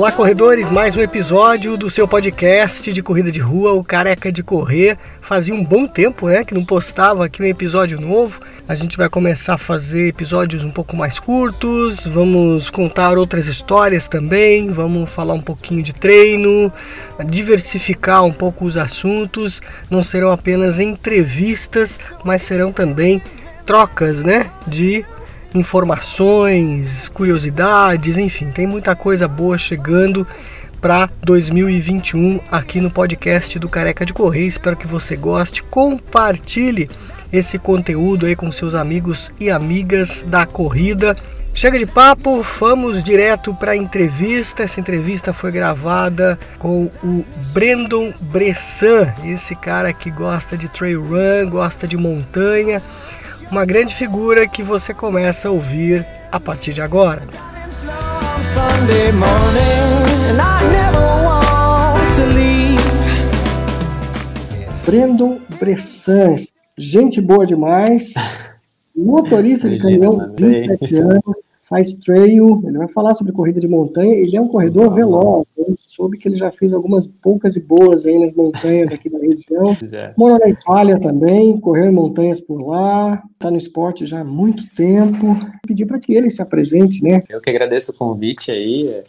Olá, corredores! Mais um episódio do seu podcast de corrida de rua, o Careca de Correr. Fazia um bom tempo, né, que não postava aqui um episódio novo. A gente vai começar a fazer episódios um pouco mais curtos, vamos contar outras histórias também, vamos falar um pouquinho de treino, diversificar um pouco os assuntos. Não serão apenas entrevistas, mas serão também trocas, né, de informações, curiosidades, enfim, tem muita coisa boa chegando para 2021 aqui no podcast do Careca de Correr. Espero que você goste. Compartilhe esse conteúdo aí com seus amigos e amigas da corrida. Chega de papo, vamos direto para a entrevista. Essa entrevista foi gravada com o Brandon Bressan, esse cara que gosta de trail run, gosta de montanha uma grande figura que você começa a ouvir a partir de agora. Brandon Bressan, gente boa demais, motorista de caminhão, 27 anos, faz trail, ele vai falar sobre corrida de montanha, ele é um corredor veloz, eu soube que ele já fez algumas poucas e boas aí nas montanhas aqui da região, já. mora na Itália também, correu em montanhas por lá, está no esporte já há muito tempo, pedir para que ele se apresente, né? Eu que agradeço o convite aí,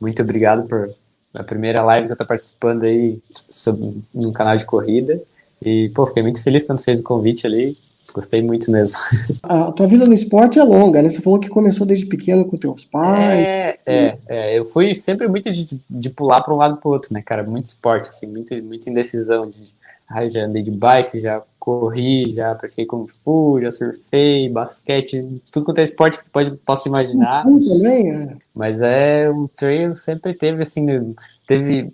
muito obrigado por a primeira live que eu estou participando aí sobre, no canal de corrida, e, pô, fiquei muito feliz quando fez o convite ali, Gostei muito mesmo. A tua vida no esporte é longa, né? Você falou que começou desde pequeno com teus pais. É, é, é. eu fui sempre muito de, de pular para um lado para o outro, né, cara? Muito esporte, assim, muito, muita indecisão. De, já andei de bike, já corri, já pratiquei kung fu, já surfei, basquete, tudo quanto é esporte que tu pode, possa imaginar. Também, é. Mas é, o trail sempre teve, assim, teve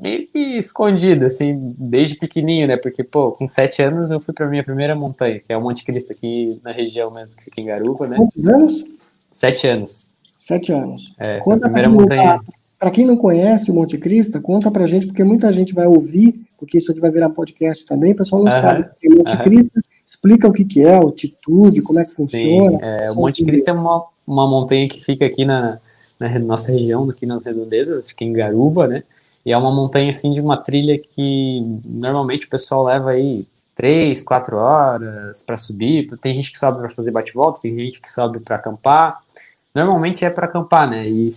meio que escondido, assim, desde pequenininho, né? Porque, pô, com sete anos eu fui pra minha primeira montanha, que é o Monte Cristo, aqui na região mesmo, que fica em Garupa, né? Quantos anos? Sete anos. Sete anos. É, conta a primeira montanha. Para quem não conhece o Monte Cristo, conta pra gente, porque muita gente vai ouvir, porque isso aqui vai virar podcast também, o pessoal não uh -huh, sabe o que é Monte uh -huh. Cristo. Explica o que, que é, altitude, como é que funciona. É, o Monte Cristo é uma, uma montanha que fica aqui na, na nossa região, aqui nas redondezas, fica em Garuva, né? E é uma montanha assim de uma trilha que normalmente o pessoal leva aí três, quatro horas para subir. Tem gente que sobe para fazer bate-volta, tem gente que sobe para acampar. Normalmente é para acampar, né? E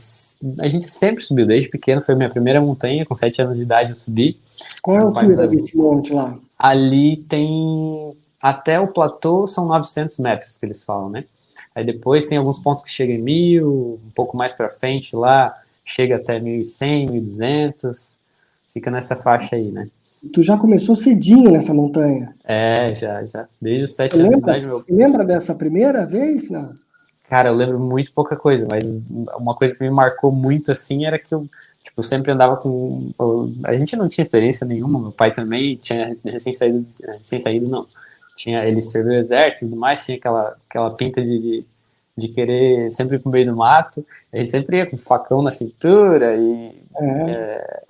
a gente sempre subiu, desde pequeno, foi a minha primeira montanha, com sete anos de idade eu subi. Qual é o altura desse monte lá? Ali tem, até o platô são 900 metros que eles falam, né? Aí depois tem alguns pontos que chegam em mil, um pouco mais para frente lá, chega até 1.100, 1.200, fica nessa faixa aí, né? Tu já começou cedinho nessa montanha? É, já, já. Desde os sete anos de idade. Meu... Você lembra dessa primeira vez? Não? Cara, eu lembro muito pouca coisa, mas uma coisa que me marcou muito assim era que eu tipo, sempre andava com. A gente não tinha experiência nenhuma, meu pai também tinha recém-saído, recém-saído não. Tinha, ele serviu o exército e tudo mais, tinha aquela, aquela pinta de, de de querer sempre ir pro meio do mato. A gente sempre ia com facão na cintura e é.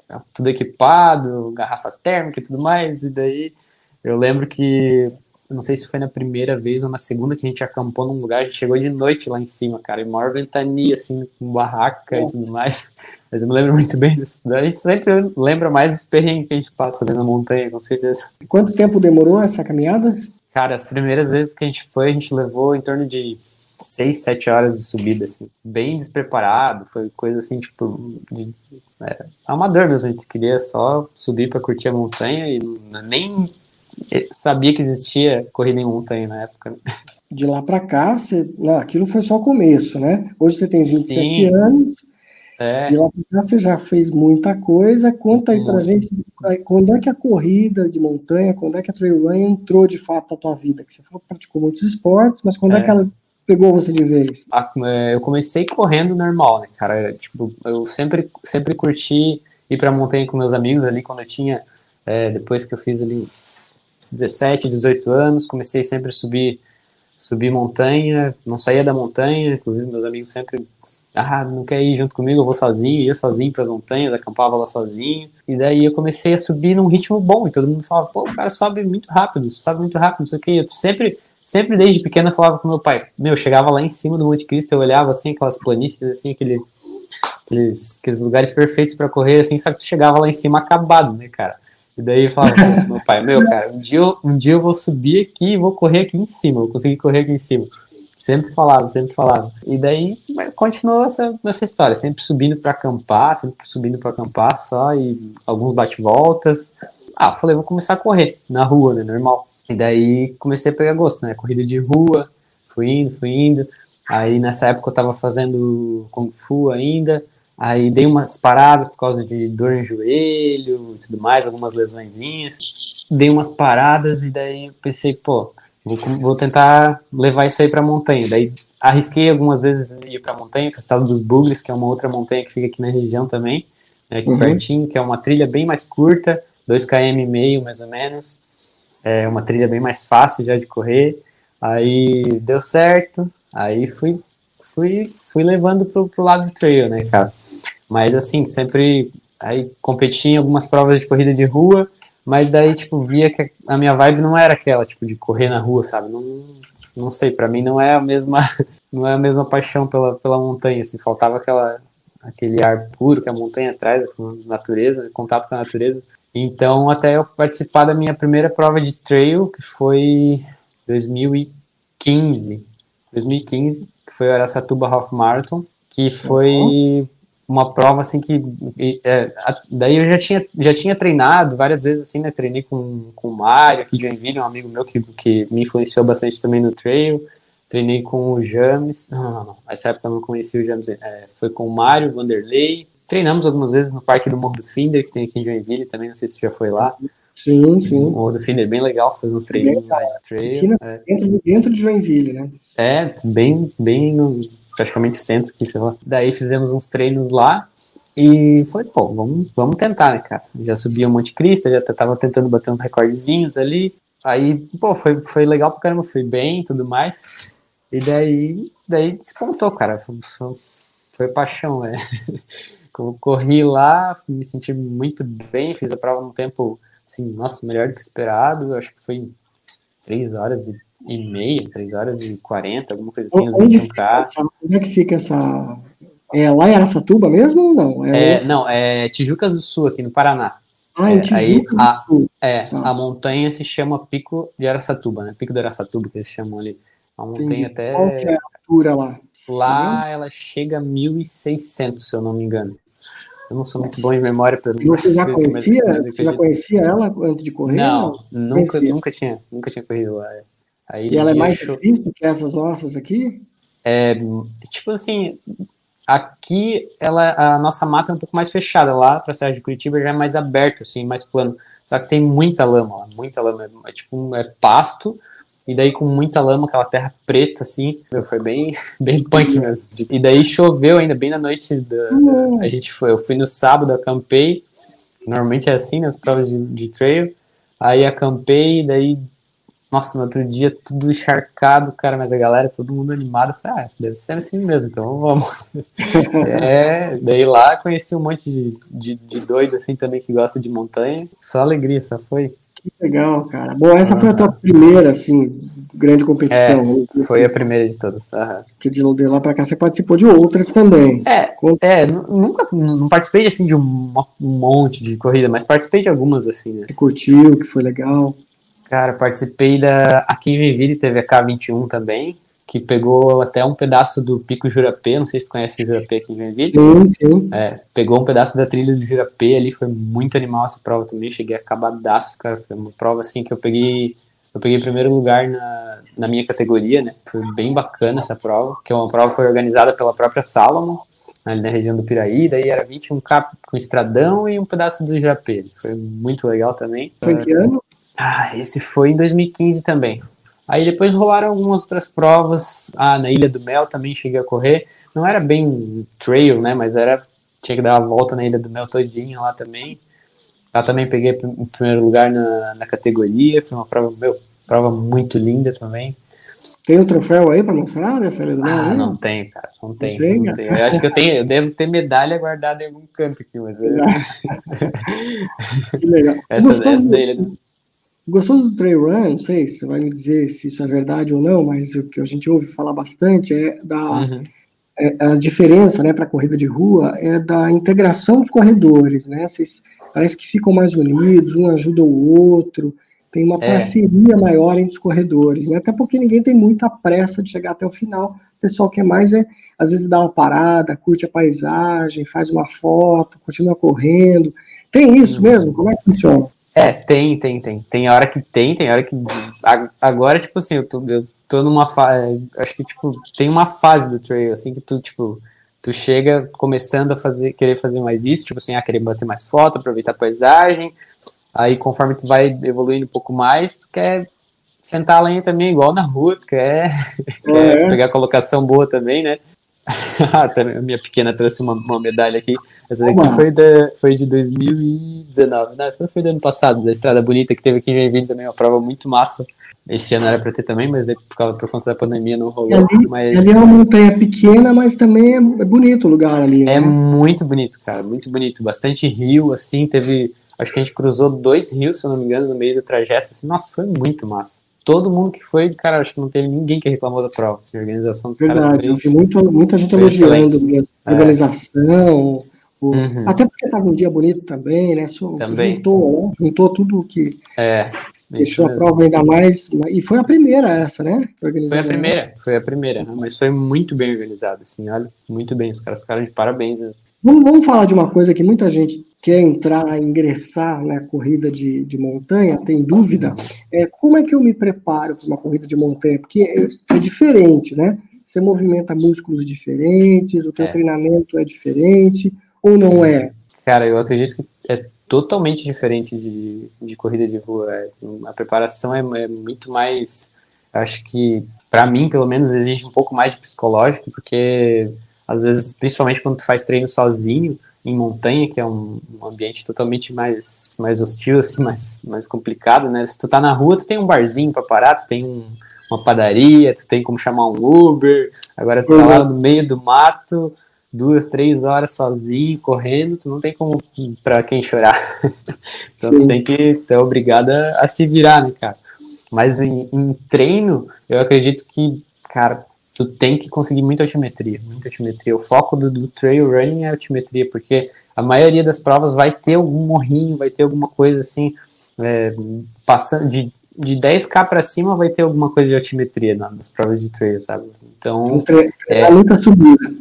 É, tudo equipado, garrafa térmica e tudo mais. E daí eu lembro que, não sei se foi na primeira vez ou na segunda que a gente acampou num lugar, a gente chegou de noite lá em cima, cara, e maior ventania, assim, com barraca é. e tudo mais. Mas eu me lembro muito bem disso. A gente sempre lembra mais dos perrengues que a gente passa ali na montanha, com certeza. Quanto tempo demorou essa caminhada? Cara, as primeiras vezes que a gente foi, a gente levou em torno de seis, sete horas de subida, assim, bem despreparado, foi coisa assim, tipo, de, é, amador mesmo, a gente queria só subir para curtir a montanha e nem sabia que existia corrida em montanha na época. Né? De lá para cá, você, não, aquilo foi só o começo, né? Hoje você tem 27 Sim. anos, é. de lá para cá você já fez muita coisa, conta aí pra gente quando é que a corrida de montanha, quando é que a trail run entrou de fato na tua vida? Que você falou que praticou muitos esportes, mas quando é, é que ela pegou você de vez? É, eu comecei correndo normal, né, cara? Tipo, eu sempre, sempre curti ir pra montanha com meus amigos ali quando eu tinha, é, depois que eu fiz ali 17, 18 anos, comecei sempre a subir, subir montanha, não saía da montanha, inclusive meus amigos sempre ah, não quer ir junto comigo, eu vou sozinho, ia sozinho para as montanhas, acampava lá sozinho. E daí eu comecei a subir num ritmo bom, e todo mundo falava, pô, o cara sobe muito rápido, sobe muito rápido, não sei o que. Eu sempre sempre desde pequena eu falava com meu pai, meu, chegava lá em cima do Monte Cristo, eu olhava assim aquelas planícies, assim, aquele, aqueles, aqueles lugares perfeitos para correr, assim, só que tu chegava lá em cima acabado, né, cara? E daí eu falava, meu pai, meu, cara, um dia, eu, um dia eu vou subir aqui e vou correr aqui em cima, vou conseguir correr aqui em cima. Sempre falava, sempre falava. E daí continuou essa, essa história, sempre subindo para acampar, sempre subindo para acampar só, e alguns bate-voltas. Ah, falei, vou começar a correr na rua, né, normal. E daí comecei a pegar gosto, né, corrida de rua, fui indo, fui indo. Aí nessa época eu tava fazendo Kung Fu ainda, aí dei umas paradas por causa de dor em joelho e tudo mais, algumas lesõezinhas. Dei umas paradas e daí pensei, pô, Vou, vou tentar levar isso aí para a montanha. Daí arrisquei algumas vezes ir para a montanha, Castelo dos Bugres, que é uma outra montanha que fica aqui na região também, né, aqui uhum. pertinho, que é uma trilha bem mais curta, 2 km e meio mais ou menos. É uma trilha bem mais fácil já de correr. Aí deu certo, aí fui fui fui levando pro, pro lado do trail, né, cara? Mas assim, sempre aí competi em algumas provas de corrida de rua mas daí, tipo, via que a minha vibe não era aquela, tipo, de correr na rua, sabe? Não, não sei, para mim não é a mesma, não é a mesma paixão pela, pela montanha, assim, faltava aquela, aquele ar puro que a montanha traz, com a natureza, contato com a natureza. Então, até eu participar da minha primeira prova de trail, que foi 2015, 2015, que foi o Aracatuba Half Marathon, que foi uhum uma prova assim que é, daí eu já tinha, já tinha treinado várias vezes assim, né? Treinei com, com o Mário aqui de Joinville, um amigo meu que, que me influenciou bastante também no trail. Treinei com o James. Não, não, não. Nessa época eu não conheci o James. É, foi com o Mário, Vanderlei. Treinamos algumas vezes no Parque do Morro do Finder, que tem aqui em Joinville também. Não sei se você já foi lá. Sim, sim. O Morro do Finder é bem legal, fazer uns treinos trail. É. Dentro, dentro de Joinville, né? É, bem, bem no, praticamente centro aqui, sei lá. Daí fizemos uns treinos lá e foi, pô, vamos, vamos tentar, né, cara? Já subi o Monte Cristo, já tava tentando bater uns recordezinhos ali. Aí, pô, foi, foi legal pra caramba, foi bem e tudo mais. E daí, daí despontou, cara. Foi, foi paixão, né? Corri lá, me senti muito bem, fiz a prova num tempo, assim, nossa, melhor do que esperado. Acho que foi três horas e e meia, 3 horas e 40, alguma coisa assim, os 21K. Onde é que fica essa. É lá em Aracatuba mesmo ou não? É, é não, é Tijucas do Sul, aqui no Paraná. Ah, é, aí, a, É, tá. a montanha se chama Pico de Aracatuba, né? Pico de Aracatuba, que eles chamam ali. A montanha Entendi. até. Qual que é a altura lá? Lá ela chega a 1.600, se eu não me engano. Eu não sou muito bom em memória, pelo Você já conhecia, você já conhecia ela antes de correr? Não, não? nunca, nunca tinha, nunca tinha corrido lá. É. Aí e ela é mais show... difícil que essas nossas aqui? É, tipo assim, aqui ela, a nossa mata é um pouco mais fechada, lá para a Serra de Curitiba já é mais aberto, assim, mais plano. Só que tem muita lama lá, muita lama, é, é tipo é pasto, e daí com muita lama, aquela terra preta, assim, meu, foi bem, bem punk mesmo. E daí choveu ainda bem na noite, da, uhum. a gente foi, eu fui no sábado, acampei, normalmente é assim, nas provas de, de trail, aí acampei, daí nossa, no outro dia tudo encharcado, cara, mas a galera, todo mundo animado. Falei, ah, deve ser assim mesmo, então vamos. é, daí lá conheci um monte de, de, de, doido assim também que gosta de montanha. Só alegria, só foi. Que legal, cara. Bom, essa foi a tua primeira, assim, grande competição. É, foi assim. a primeira de todas. Porque de lá pra cá você participou de outras também. É, é nunca não participei assim de um, um monte de corrida, mas participei de algumas assim, né? Você curtiu, que foi legal. Cara, participei da. Aqui em Joinville teve a K21 também, que pegou até um pedaço do Pico Jurapê. Não sei se tu conhece o Jurapê aqui em Joinville. Sim, sim. É, pegou um pedaço da trilha do Jurapê ali, foi muito animal essa prova também. Cheguei acabadaço, cara. Foi uma prova assim que eu peguei. Eu peguei primeiro lugar na, na minha categoria, né? Foi bem bacana essa prova, que é uma prova que foi organizada pela própria Salomon, ali na região do Piraí, daí era 21K com estradão e um pedaço do Jurapê. Foi muito legal também. Foi que ano? Ah, esse foi em 2015 também. Aí depois rolaram algumas outras provas. Ah, na Ilha do Mel também cheguei a correr. Não era bem trail, né? Mas era. Tinha que dar uma volta na Ilha do Mel todinha lá também. Lá também peguei o primeiro lugar na, na categoria. Foi uma prova, meu, prova muito linda também. Tem o um troféu aí para mostrar do Mel? Ah, não tem, cara. Não tem. Não, não tem. Eu acho que eu tenho, eu devo ter medalha guardada em algum canto aqui, mas. Eu... que legal. essa, essa da Gostou do trail run? Não sei se você vai me dizer se isso é verdade ou não, mas o que a gente ouve falar bastante é da, uhum. é, a diferença, né, para a corrida de rua é da integração dos corredores, né? Vocês parece que ficam mais unidos, um ajuda o outro, tem uma é. parceria maior entre os corredores, né? Até porque ninguém tem muita pressa de chegar até o final. O pessoal quer mais é, às vezes, dar uma parada, curte a paisagem, faz uma foto, continua correndo. Tem isso uhum. mesmo? Como é que funciona? É, tem, tem, tem. Tem hora que tem, tem hora que. Agora, tipo assim, eu tô, eu tô numa fase. Acho que, tipo, tem uma fase do trail, assim, que tu, tipo, tu chega começando a fazer, querer fazer mais isso, tipo assim, ah, querer bater mais foto, aproveitar a paisagem. Aí, conforme tu vai evoluindo um pouco mais, tu quer sentar a lenha também, igual na rua, tu quer, quer é. pegar colocação boa também, né? Ah, tá, a minha pequena trouxe uma, uma medalha aqui. Essa daqui foi, da, foi de 2019. Não, essa foi do ano passado, da Estrada Bonita, que teve aqui em Joinville também, uma prova muito massa. Esse ano era para ter também, mas por, causa, por conta da pandemia não rolou. Ali, mas... ali é uma montanha pequena, mas também é, é bonito o lugar ali. É né? muito bonito, cara, muito bonito. Bastante rio, assim, teve. Acho que a gente cruzou dois rios, se eu não me engano, no meio do trajeto. Assim, nossa, foi muito massa todo mundo que foi, cara, acho que não teve ninguém que reclamou da prova. Assim, a organização dos Verdade, caras. vi muita, muita gente elogiando a é. organização. O, uhum. Até porque estava um dia bonito também, né? So, também. Juntou, né? juntou tudo que é, deixou a prova ainda mais. E foi a primeira essa, né? Foi a primeira, foi a primeira, né? mas foi muito bem organizada, assim, olha, muito bem. Os caras ficaram de parabéns. Né? Vamos, vamos falar de uma coisa que muita gente quer entrar, ingressar na corrida de, de montanha, tem dúvida, é como é que eu me preparo para uma corrida de montanha? Porque é, é, diferente, né? Você movimenta músculos diferentes, o teu é. treinamento é diferente, ou não é? Cara, eu acredito que é totalmente diferente de, de corrida de rua. É, a preparação é, é muito mais, acho que, para mim, pelo menos, exige um pouco mais de psicológico, porque às vezes, principalmente quando tu faz treino sozinho, em montanha, que é um, um, ambiente totalmente mais, mais hostil, assim, mais, mais complicado, né? Se tu tá na rua, tu tem um barzinho para parar, tu tem um, uma padaria, tu tem como chamar um Uber, agora tu tá lá no meio do mato, duas, três horas sozinho, correndo, tu não tem como para quem chorar. então Sim. tu tem que, tu é obrigado a, a se virar, né, cara? Mas em, em treino, eu acredito que, cara, tu tem que conseguir muita altimetria, muita altimetria. O foco do, do, trail running é altimetria, porque a maioria das provas vai ter algum morrinho, vai ter alguma coisa assim, é, passando de, de 10k para cima vai ter alguma coisa de altimetria nas provas de trail, sabe? Então, é, muita subida.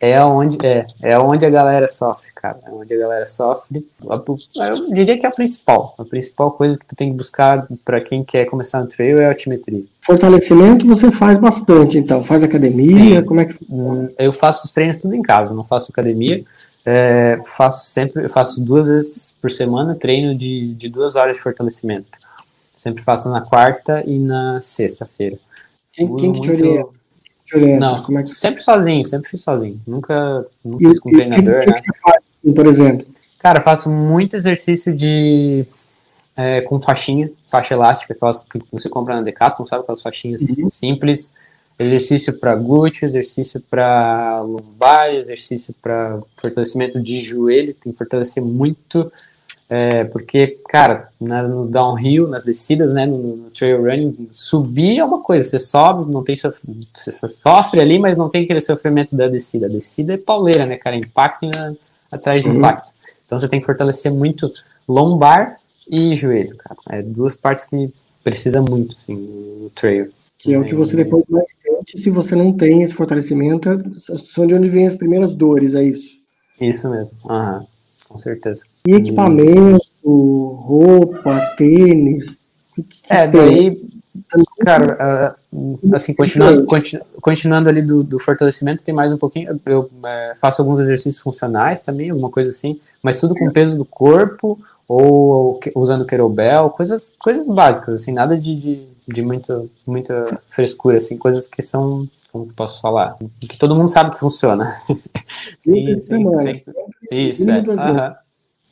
É onde, é, é onde a galera sofre cara. É onde a galera sofre. Eu diria que é a principal. A principal coisa que tu tem que buscar para quem quer começar no trail é a altimetria. Fortalecimento você faz bastante, então. Faz academia? Sim. Como é que. Hum, eu faço os treinos tudo em casa, não faço academia. É, faço sempre, faço duas vezes por semana treino de, de duas horas de fortalecimento. Sempre faço na quarta e na sexta-feira. Quem, quem que te orienta? Não, é que... sempre sozinho, sempre fiz sozinho. Nunca, nunca e, fiz com treinador, que, né? Que você faz? assim, por exemplo? Cara, faço muito exercício de é, com faixinha, faixa elástica, aquelas que você compra na Decathlon, sabe? Aquelas faixinhas uhum. simples. Exercício para glúteo, exercício para lombar, exercício para fortalecimento de joelho. Tem que fortalecer muito, é, porque, cara, na, no downhill, nas descidas, né, no, no, trail running, subir é uma coisa, você sobe, não tem você sofre ali, mas não tem aquele sofrimento da descida. A descida é pauleira, né, cara? Impacto na, atrás de uhum. impacto. Então você tem que fortalecer muito lombar e joelho, cara. É duas partes que precisa muito, assim, no trail. Que é o que você depois mais sente se você não tem esse fortalecimento, são de onde vêm as primeiras dores, é isso? Isso mesmo, uhum. Com certeza. E equipamento, roupa, tênis? Que que é, daí Cara, uh, assim, continuando, continu, continuando ali do, do, fortalecimento, tem mais um pouquinho. Eu é, faço alguns exercícios funcionais também, alguma coisa assim, mas tudo com peso do corpo ou, ou usando kettlebell, coisas, coisas básicas, assim, nada de, de, de muito, muita frescura, assim, coisas que são, como que posso falar, que todo mundo sabe que funciona. sim, sim, sim, sim. Isso, é. Uh -huh.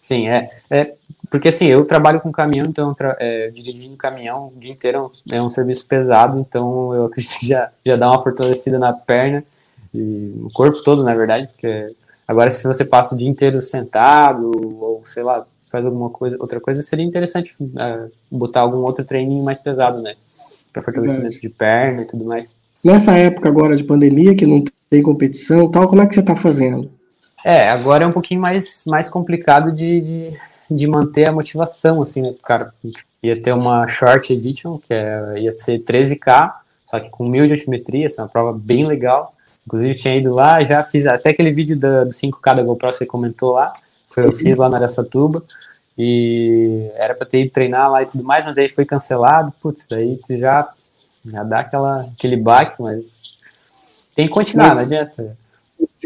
Sim, é, é. Porque assim, eu trabalho com caminhão, então é, dirigindo caminhão o dia inteiro é um, é um, serviço pesado, então eu acredito que já, já dá uma fortalecida na perna e no corpo todo, na verdade, porque agora se você passa o dia inteiro sentado ou sei lá, faz alguma coisa, outra coisa, seria interessante é, botar algum outro treininho mais pesado, né? Para fortalecimento de perna e tudo mais. Nessa época agora de pandemia, que não tem competição tal, como é que você está fazendo? É, agora é um pouquinho mais, mais complicado de, de, de manter a motivação, assim, né, cara? Ia ter uma short edition, que é, ia ser 13K, só que com mil de altimetria, essa é uma prova bem legal. Inclusive, tinha ido lá, já fiz até aquele vídeo do, do 5K da GoPro, você comentou lá, foi eu fiz lá na Aracatuba, e era para ter ido treinar lá e tudo mais, mas aí foi cancelado, putz, daí tu já, já dá aquela, aquele baque, mas tem que continuar, mas, não adianta.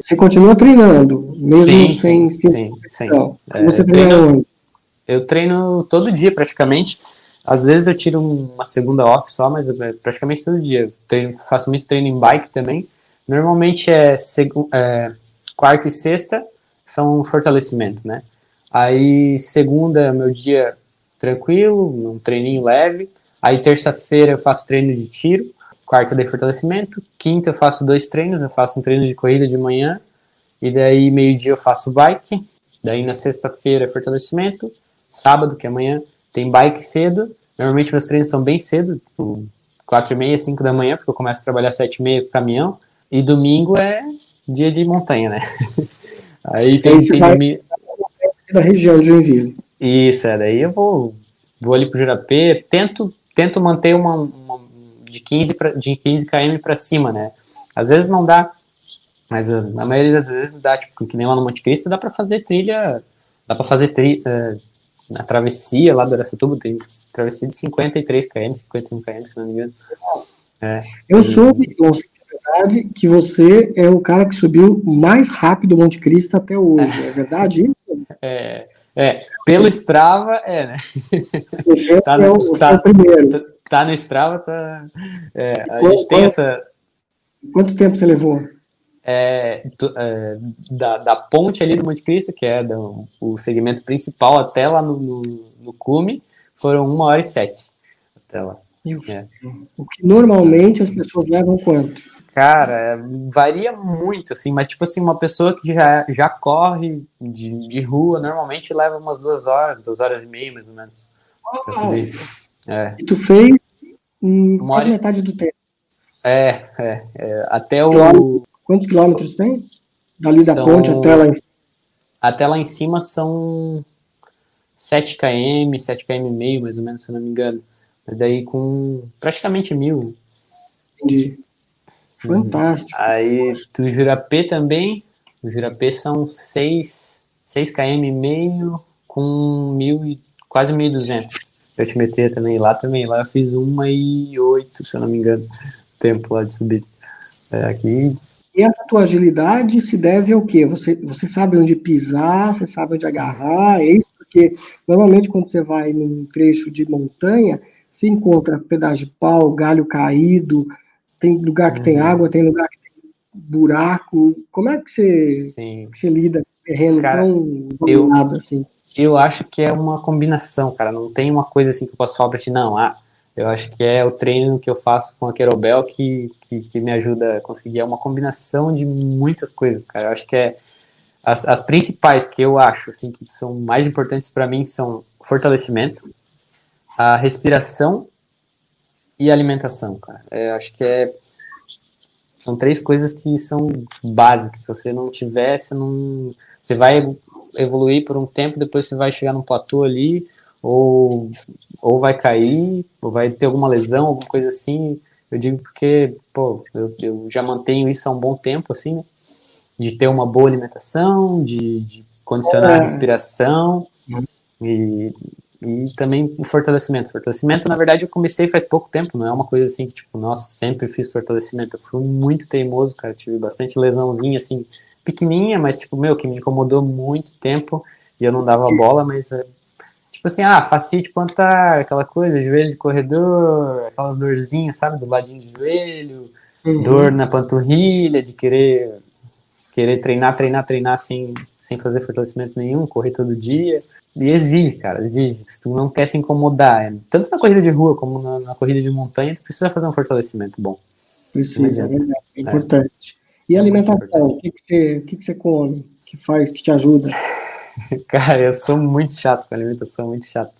Você continua treinando, mesmo sim, sem... Sim, sim. É, você treina onde? Eu treino todo dia, praticamente, às vezes eu tiro uma segunda off só, mas é praticamente todo dia. Eu treino, faço muito treino em bike também. Normalmente é, é quarta e sexta são fortalecimento, né? Aí segunda é meu dia tranquilo, um treininho leve. Aí terça-feira eu faço treino de tiro, quarta de fortalecimento. Quinta eu faço dois treinos, eu faço um treino de corrida de manhã. E daí meio-dia eu faço bike. Daí na sexta-feira é fortalecimento. Sábado, que é amanhã, tem bike cedo. Normalmente meus treinos são bem cedo, tipo 4 e meia, 5 da manhã, porque eu começo a trabalhar 7 e meia com caminhão. E domingo é dia de montanha, né? Aí tem, tem domingo... da região de Joinville. Isso, é, daí eu vou, vou ali pro Jurapê, tento, tento manter uma, uma de 15 pra, de 15 km para cima, né? Às vezes não dá, mas a, a, maioria das vezes dá, tipo, que nem lá no Monte Cristo, dá para fazer trilha, dá para fazer trilha, uh, na travessia lá do Aracatuba, tem travessia de 53 km, 51 km, se não me engano. É, eu e... soube, se é que você é o cara que subiu mais rápido o Monte Cristo até hoje, é verdade isso? É, é, pelo Strava, é, né? tá é o, tá, primeiro. Tá, no Strava, tá... É, a gente tem essa... Quanto tempo você levou? é, é, da, da, ponte ali do Monte Cristo, que é do, o segmento principal, até lá no, no, no cume, foram uma hora e sete. Até lá. É. O que normalmente as pessoas levam quanto? Cara, é, varia muito, assim, mas tipo assim, uma pessoa que já, já corre de, de rua, normalmente leva umas duas horas, duas horas e meia, mais ou menos. Oh, é. E tu fez em quase metade do tempo. É, é, é até o. Quantos quilômetros tem? Dali da são... ponte até lá em cima? Até lá em cima são 7 km, 7 km e meio, mais ou menos, se não me engano. Mas daí com praticamente mil. Entendi. Fantástico. Aí do Jurapê também. O Jurapê são 6, 6 km e meio com mil, quase 1.200. Eu te meter também lá também. Lá eu fiz uma e oito, se eu não me engano, tempo lá de subir. É, aqui e essa tua agilidade se deve ao quê? Você, você sabe onde pisar, você sabe onde agarrar, é isso? Porque normalmente quando você vai num trecho de montanha, se encontra pedaço de pau, galho caído, tem lugar que uhum. tem água, tem lugar que tem buraco. Como é que você, que você lida com o terreno cara, tão dominado assim? Eu acho que é uma combinação, cara. Não tem uma coisa assim que eu posso falar pra ti, não. Ah, eu acho que é o treino que eu faço com a Querobel que, que, que, me ajuda a conseguir. É uma combinação de muitas coisas, cara. Eu acho que é as, as principais que eu acho assim, que são mais importantes para mim são fortalecimento, a respiração e alimentação, cara. É, eu acho que é são três coisas que são básicas. Se você não tiver, você não você vai evoluir por um tempo, depois você vai chegar num platô ali, ou, ou vai cair, ou vai ter alguma lesão, alguma coisa assim. Eu digo porque, pô, eu, eu já mantenho isso há um bom tempo, assim, né? De ter uma boa alimentação, de, de condicionar é. a respiração uhum. e, e também o fortalecimento. Fortalecimento, na verdade, eu comecei faz pouco tempo, não é uma coisa assim que, tipo, nossa, sempre fiz fortalecimento. Eu fui muito teimoso, cara, tive bastante lesãozinha, assim, pequenininha, mas, tipo, meu, que me incomodou muito tempo e eu não dava bola, mas é, Tipo assim, ah, facite plantar, aquela coisa, joelho de corredor, aquelas dorzinhas, sabe, do ladinho do joelho, uhum. dor na panturrilha, de querer querer treinar, treinar, treinar sem, sem fazer fortalecimento nenhum, correr todo dia. E exige, cara, exige. Se tu não quer se incomodar, é, tanto na corrida de rua como na, na, corrida de montanha, tu precisa fazer um fortalecimento bom. Precisa, é verdade, é importante. E a alimentação, o que, que, você, o que, que você come, que faz, que te ajuda? Cara, eu sou muito chato com alimentação, muito chato.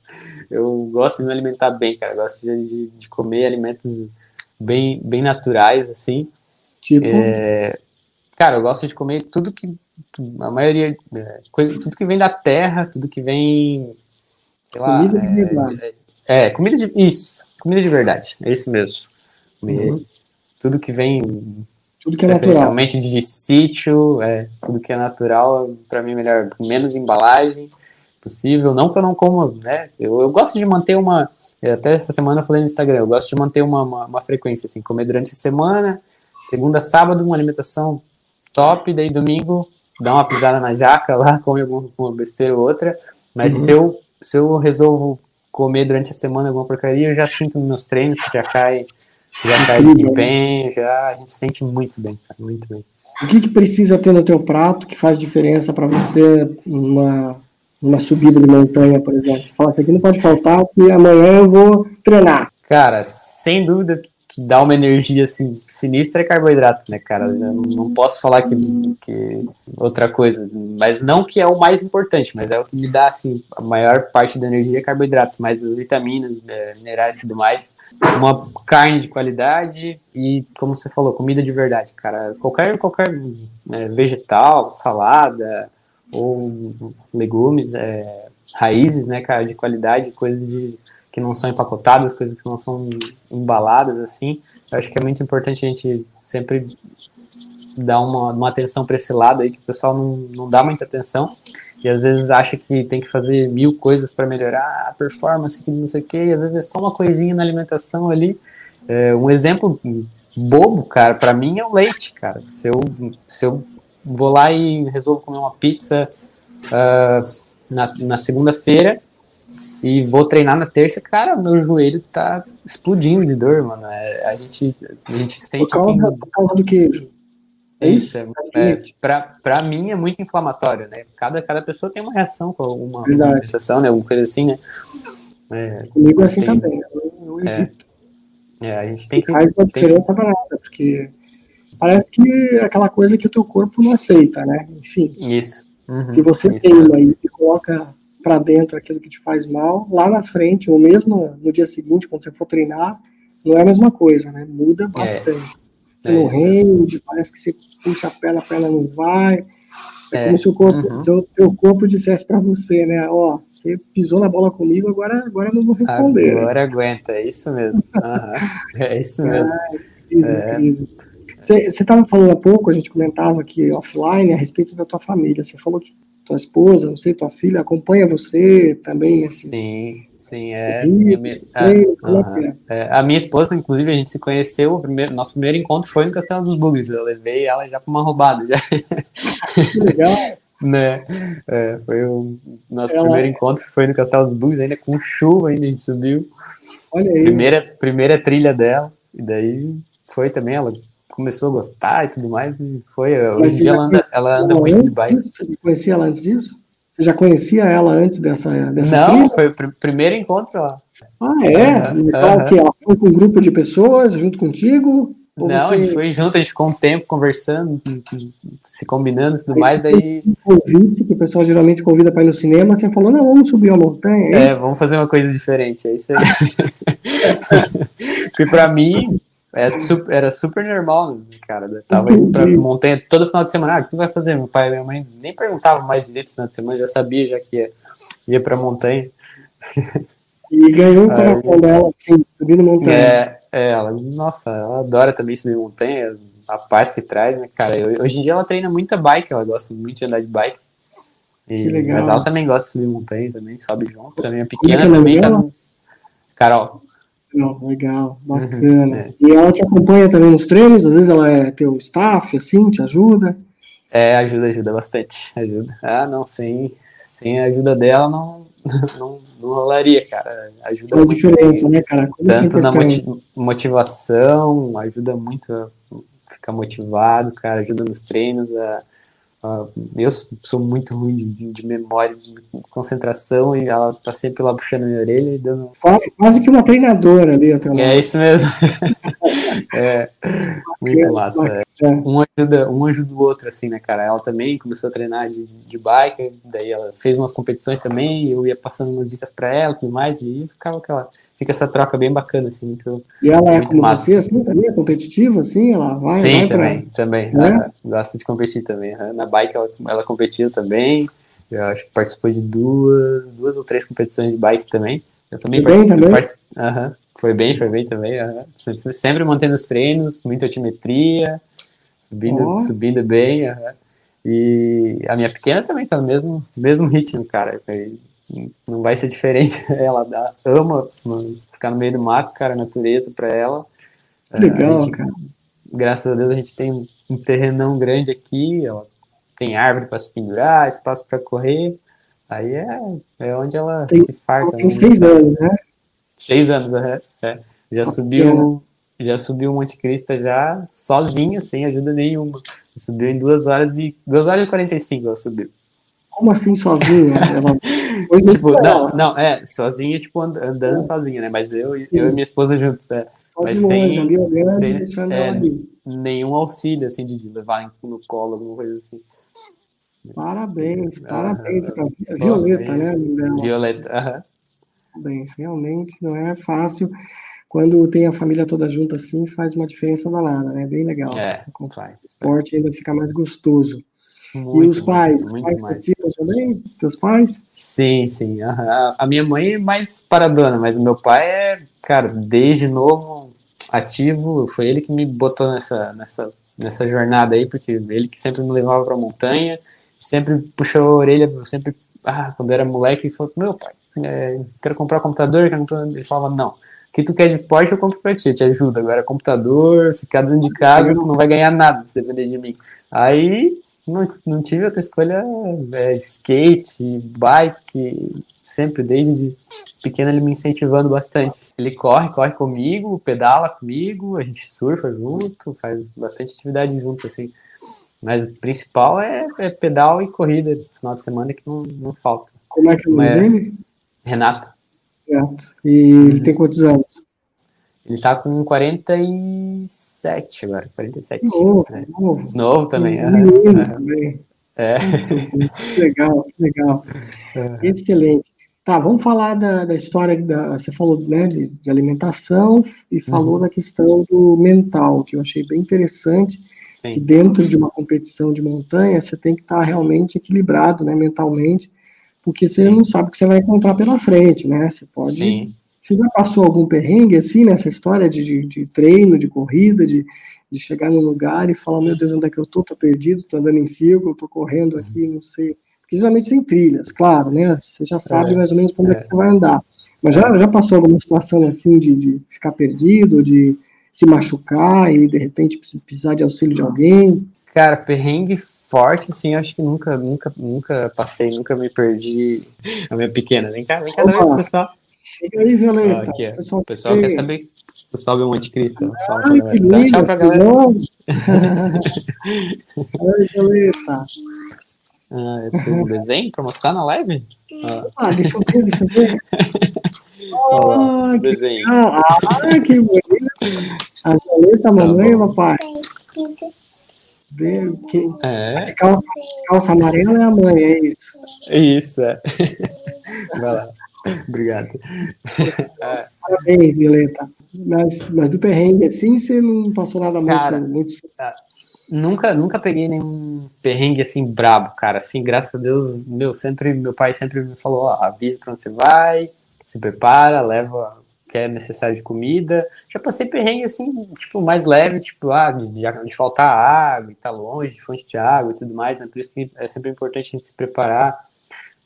Eu gosto de me alimentar bem, cara. Eu gosto de, de comer alimentos bem, bem naturais, assim. Tipo, É, cara, eu gosto de comer tudo que. A maioria. é, coisa, tudo que vem da terra, tudo que vem. Sei lá. Comida de é, verdade. É, é, comida de. Isso, comida de verdade. É isso mesmo. Uhum. Tudo que vem tudo que é natural. de sítio, é, tudo que é natural, para mim, melhor. Menos embalagem possível. Não que eu não coma, né? Eu, eu gosto de manter uma. Até essa semana eu falei no Instagram, eu gosto de manter uma, uma, uma frequência, assim, comer durante a semana, segunda, sábado, uma alimentação top, daí domingo, dá uma pisada na jaca lá, come alguma uma besteira ou outra. Mas Uhum. se, eu, se eu resolvo comer durante a semana alguma porcaria, eu já sinto nos meus treinos que já cai, já cai Incrível. desempenho, já a gente sente muito bem, cara, muito bem. O que, que precisa ter no teu prato que faz diferença para você numa, numa subida de montanha, por exemplo? Você fala, isso aqui não pode faltar, que amanhã eu vou treinar. Cara, sem dúvida que dá uma energia assim sinistra é carboidrato, né, cara? Eu não, posso falar que, que outra coisa, mas não que é o mais importante, mas é o que me dá assim a maior parte da energia é carboidrato, mas as vitaminas, é, minerais e tudo mais, uma carne de qualidade e como você falou, comida de verdade, cara. Qualquer qualquer é, vegetal, salada ou legumes, é, raízes, né, cara, de qualidade, coisas de que não são empacotadas, coisas que não são embaladas, assim. Eu acho que é muito importante a gente sempre dar uma, uma atenção para esse lado aí, que o pessoal não, não dá muita atenção, e às vezes acha que tem que fazer mil coisas para melhorar a performance, que não sei o quê, e às vezes é só uma coisinha na alimentação ali. É, um exemplo bobo, cara, para mim é o leite, cara. Se eu, se eu vou lá e resolvo comer uma pizza ah, na, na segunda-feira, e vou treinar na terça, cara, meu joelho tá explodindo de dor, mano. É, a, gente, a gente Por sente causa, assim. por causa do queijo. É isso? É, é, pra, pra mim é muito inflamatório, né? Cada, cada pessoa tem uma reação com alguma alimentação, né? Alguma coisa assim, né? É, Comigo é assim Tem- também. Eu, eu É, evito. é, a gente tem que. Faz uma tem diferença para nada, porque parece que é aquela coisa que o teu corpo não aceita, né? Enfim, Isso. Uhum, se você isso. teima e coloca para dentro aquilo que te faz mal, lá na frente, ou mesmo no dia seguinte, quando você for treinar, não é a mesma coisa, né? Muda bastante. Você É não rende, parece que você puxa a perna, a perna não vai. É, É, como se o corpo, uhum. se o teu corpo dissesse para você, né? Ó, você pisou na bola comigo, agora, agora eu não vou responder. né? Agora aguenta, é isso mesmo. Aham, É isso mesmo. Incrível, É. incrível. Você estava falando há pouco, a gente comentava aqui offline a respeito da tua família. Você falou que tua esposa, não sei, tua filha acompanha você também. Assim, Sim, sim, é. Sim, a minha- como é aham. que é? É, a minha esposa, inclusive, a gente se conheceu, o primeiro, nosso primeiro encontro foi no Castelo dos Bugs. Eu levei ela já pra uma roubada, já, Que legal. né? É, foi o nosso Ela- primeiro encontro, foi no Castelo dos Bugs, ainda com chuva, ainda a gente subiu. Olha aí. Primeira, primeira trilha dela, e daí foi também, ela começou a gostar e tudo mais, e foi. Hoje em dia ela anda, ela anda muito de bike. disso? Você conhecia ela antes disso? Você já conhecia ela antes dessa, dessa Não, trilha? foi o pr- primeiro encontro lá. Ah, é? Aham, Então, aham. o quê? Ela foi com um grupo de pessoas junto contigo? Não, a você gente foi junto, a gente ficou um tempo conversando, se combinando e tudo mais, daí um convite que o pessoal geralmente convida para ir no cinema, você falou, não, vamos subir uma montanha. é É, vamos fazer uma coisa diferente, é isso aí. Porque pra mim é su- era super normal, cara. Eu tava indo pra Entendi. montanha todo final de semana. Ah, o que tu vai fazer? Meu pai e minha mãe nem perguntavam mais direito no final de semana, já sabia já que ia, ia pra montanha. E ganhou Aí- coração dela, assim, subindo montanha. É, é, ela, nossa, ela adora também subir montanha, a paz que traz, né, cara? Eu- hoje em dia ela treina muita bike, ela gosta muito de andar de bike. E- Que legal. Mas ela também gosta de subir montanha também, sobe junto. Também Como é pequena que é também tá. Carol. Não, legal, bacana. é. E ela te acompanha também nos treinos? Às vezes ela é teu staff, assim, te ajuda? É, ajuda, ajuda bastante. Ajuda. Ah, não, sem, sem a ajuda dela não, não, não rolaria, cara. Ajuda Uma muito. diferença, né, cara? Como é Tanto na motivação, ajuda muito a ficar motivado, cara, ajuda nos treinos. A, a- eu sou muito ruim de, de memória, de concentração, e ela tá sempre lá puxando minha orelha e dando. Quase, quase que uma treinadora ali, até É isso mesmo. é, muito massa. é. É. um, ajuda, um ajuda o outro, assim, né, cara? Ela também começou a treinar de, de bike, daí ela fez umas competições também, eu ia passando umas dicas pra ela e tudo mais, e ficava aquela. Fica essa troca bem bacana, assim, muito. E ela é como massa. você, assim, também, é competitiva, assim? Ela vai. Sim, vai também, pra... também. É? Ela gosta de competir também. Na bike ela, ela competiu também. Eu acho que participou de duas, duas ou três competições de bike também. Eu também foi. Bem, também? Uhum. Foi bem, foi bem também. Uhum. Sempre mantendo os treinos, muita altimetria, subindo, oh. subindo bem. Uhum. E a minha pequena também tá no mesmo, mesmo ritmo, cara. Não vai ser diferente. Ela dá, ama ficar no meio do mato, cara, natureza para ela. Legal, gente, cara. Graças a Deus a gente tem um terrenão grande aqui, ela tem árvore para se pendurar, espaço para correr. Aí é, é onde ela tem, se farta. Tem né? seis anos, né? Seis anos, é. é. Já subiu, já subiu o Monte Cristo já sozinha, sem ajuda nenhuma. Subiu em duas horas e duas horas e quarenta e cinco ela subiu. Como assim sozinha? Ela... tipo, não, não, é, sozinha, tipo, andando é. sozinha, né? Mas eu, eu e minha esposa juntos, é. Só Mas sem, ali, olhando, sem é, nenhum auxílio, assim, de levar no colo, alguma coisa assim. Parabéns, parabéns. Uh, Violeta, né? Violeta, aham. Parabéns, realmente não é fácil. Quando tem a família toda junta assim, faz uma diferença danada, né? Bem legal. É, com O esporte ainda fica mais gostoso. Muito, e os pais, muito, os pais participam também? Teus pais? Sim, sim. A, a minha mãe é mais paradona, mas o meu pai é, cara, desde novo ativo. Foi ele que me botou nessa, nessa, nessa jornada aí, porque ele que sempre me levava para a montanha sempre puxou a orelha, sempre, ah, quando era moleque, falou, meu pai, é, quero comprar um computador, quero comprar... ele falava, não, o que tu quer de esporte eu compro pra ti, eu te ajuda, agora computador, ficar dentro de casa, tu não vai ganhar nada se depender de mim. Aí, não, não tive outra escolha, é, skate, bike, sempre, desde pequeno ele me incentivando bastante. Ele corre, corre comigo, pedala comigo, a gente surfa junto, faz bastante atividade junto, assim. Mas o principal é, é pedal e corrida no final de semana que não, não falta. Como é que é o nome dele? Renato. Renato. E ele tem quantos anos? Ele tá com 47 agora, 47. Novo, né? novo. Novo também. É, é. também. É. legal, legal. É. Excelente. Tá, vamos falar da, da história, da, você falou né, de, de alimentação e falou uhum. da questão do mental, que eu achei bem interessante Sim. que dentro de uma competição de montanha você tem que estar realmente equilibrado, né, mentalmente, porque você Sim. não sabe o que você vai encontrar pela frente, né? Você pode. Sim. Você já passou algum perrengue assim nessa história de, de, de treino, de corrida, de, de chegar num lugar e falar, meu Deus, onde é que eu tô? Tô perdido, tô andando em círculo, tô correndo aqui, não sei. Porque geralmente tem trilhas, claro, né? Você já sabe é, mais ou menos como é. é que você vai andar. Mas já, já passou alguma situação assim de, de ficar perdido, de se machucar e de repente precisar de auxílio de alguém? Cara, perrengue forte, assim, acho que nunca, nunca, nunca passei, nunca me perdi. A minha pequena, vem cá, vem cá, Opa, pessoal. Chega aí, Violeta. aqui, o pessoal, o pessoal quer saber que tu sobe o Monte Cristo. Fala Ai, que lindo, tchau pra galera. Oi, Violeta. Ah, eu fiz um desenho pra mostrar na live? Ah, ah deixa eu ver, deixa eu ver. Oh, que desenho. Ah, que bonito. A Violeta, mamãe e o papai. Ver que é. de calça, calça amarela é a mãe, é isso. É isso, é. Vai lá. Obrigado. Parabéns, Violeta. Mas, mas do perrengue assim, você não passou nada cara, muito. Ah, nunca, nunca peguei nenhum perrengue assim brabo, cara. Assim, graças a Deus, meu, sempre, meu pai sempre me falou, ó, avisa pra onde você vai, se prepara, leva que é necessário de comida. Já passei perrengue assim, tipo, mais leve, tipo, ah, de, de faltar água e tá longe de fonte de água e tudo mais, né? Por isso que é sempre importante a gente se preparar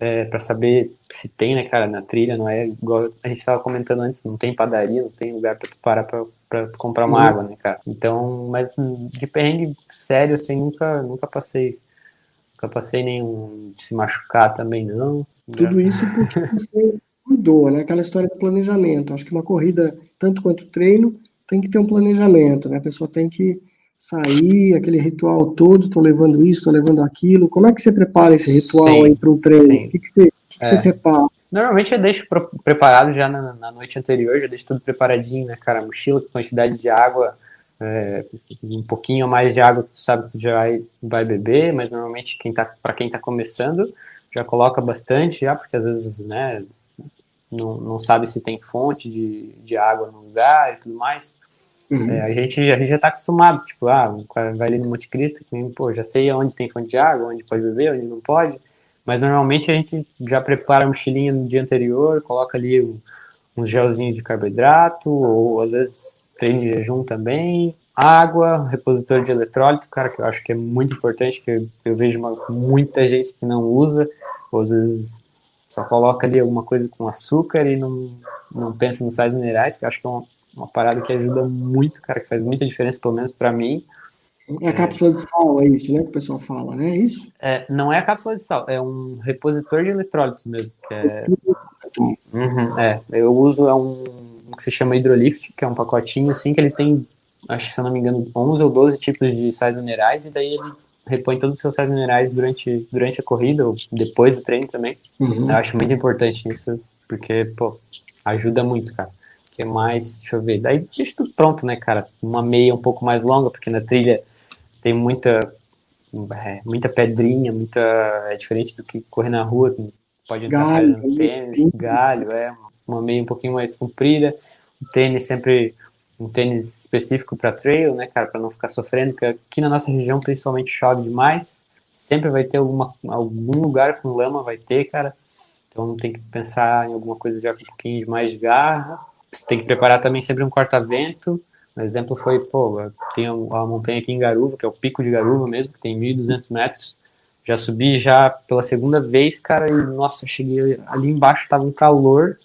é, para saber se tem, né, cara, na trilha, não é igual a gente estava comentando antes, não tem padaria, não tem lugar para parar para comprar uma uhum. água, né, cara. Então, mas de perrengue sério, assim, nunca, nunca passei. Nunca passei nenhum de se machucar também, não. Tudo isso porque você cuidou, né? Aquela história do planejamento. Acho que uma corrida, tanto quanto treino, tem que ter um planejamento, né? A pessoa tem que sair, aquele ritual todo, tô levando isso, tô levando aquilo. Como é que você prepara esse ritual sim, aí para um treino? Sim. O que, que, você, que, que é. você separa? Normalmente eu deixo preparado já na, na, noite anterior, já deixo tudo preparadinho, né, cara? Mochila, quantidade de água É, um pouquinho mais de água, tu sabe que já vai, vai beber, mas normalmente quem tá, para quem está começando, já coloca bastante, já, porque às vezes, né, não, não sabe se tem fonte de, de água no lugar e tudo mais. Uhum. É, a, gente, a gente já está acostumado, tipo, ah, vai ali no Monte Cristo, que, pô, já sei onde tem fonte de água, onde pode beber, onde não pode. Mas normalmente a gente já prepara a mochilinha no dia anterior, coloca ali um, uns gelzinhos de carboidrato, ou às vezes treino de jejum também, água, repositor de eletrólito, cara, que eu acho que é muito importante, que eu, eu vejo uma, muita gente que não usa, ou às vezes só coloca ali alguma coisa com açúcar e não, não pensa nos sais minerais, que eu acho que é uma, uma parada que ajuda muito, cara, que faz muita diferença, pelo menos para mim. É a cápsula de sal, é isso, né? Que o pessoal fala, né? É isso? É, não é a cápsula de sal, é um repositor de eletrólitos mesmo. É... Uhum, é, eu uso é um, um que se chama Hidrolift, que é um pacotinho assim, que ele tem, acho que se eu não me engano, 11 ou 12 tipos de sais minerais, e daí ele repõe todos os seus sais minerais durante, durante a corrida, ou depois do treino também. Uhum. Eu acho muito importante isso, porque, pô, ajuda muito, cara que mais? Deixa eu ver. Daí deixa tudo pronto, né, cara? Uma meia um pouco mais longa, porque na trilha tem muita é, muita pedrinha, muita é diferente do que correr na rua, pode entrar galho, no tênis, galho, é uma meia um pouquinho mais comprida, um tênis sempre um tênis específico para trail, né, cara, para não ficar sofrendo, porque aqui na nossa região principalmente chove demais, sempre vai ter alguma algum lugar com lama vai ter, cara. Então tem que pensar em alguma coisa já com um pouquinho de mais de garra. Você tem que preparar também sempre um corta-vento, um exemplo foi, pô, tem a montanha aqui em Garuva, que é o pico de Garuva mesmo, que tem 1.200 metros. Já subi já pela segunda vez, cara, e nossa, cheguei ali embaixo, tava um calor.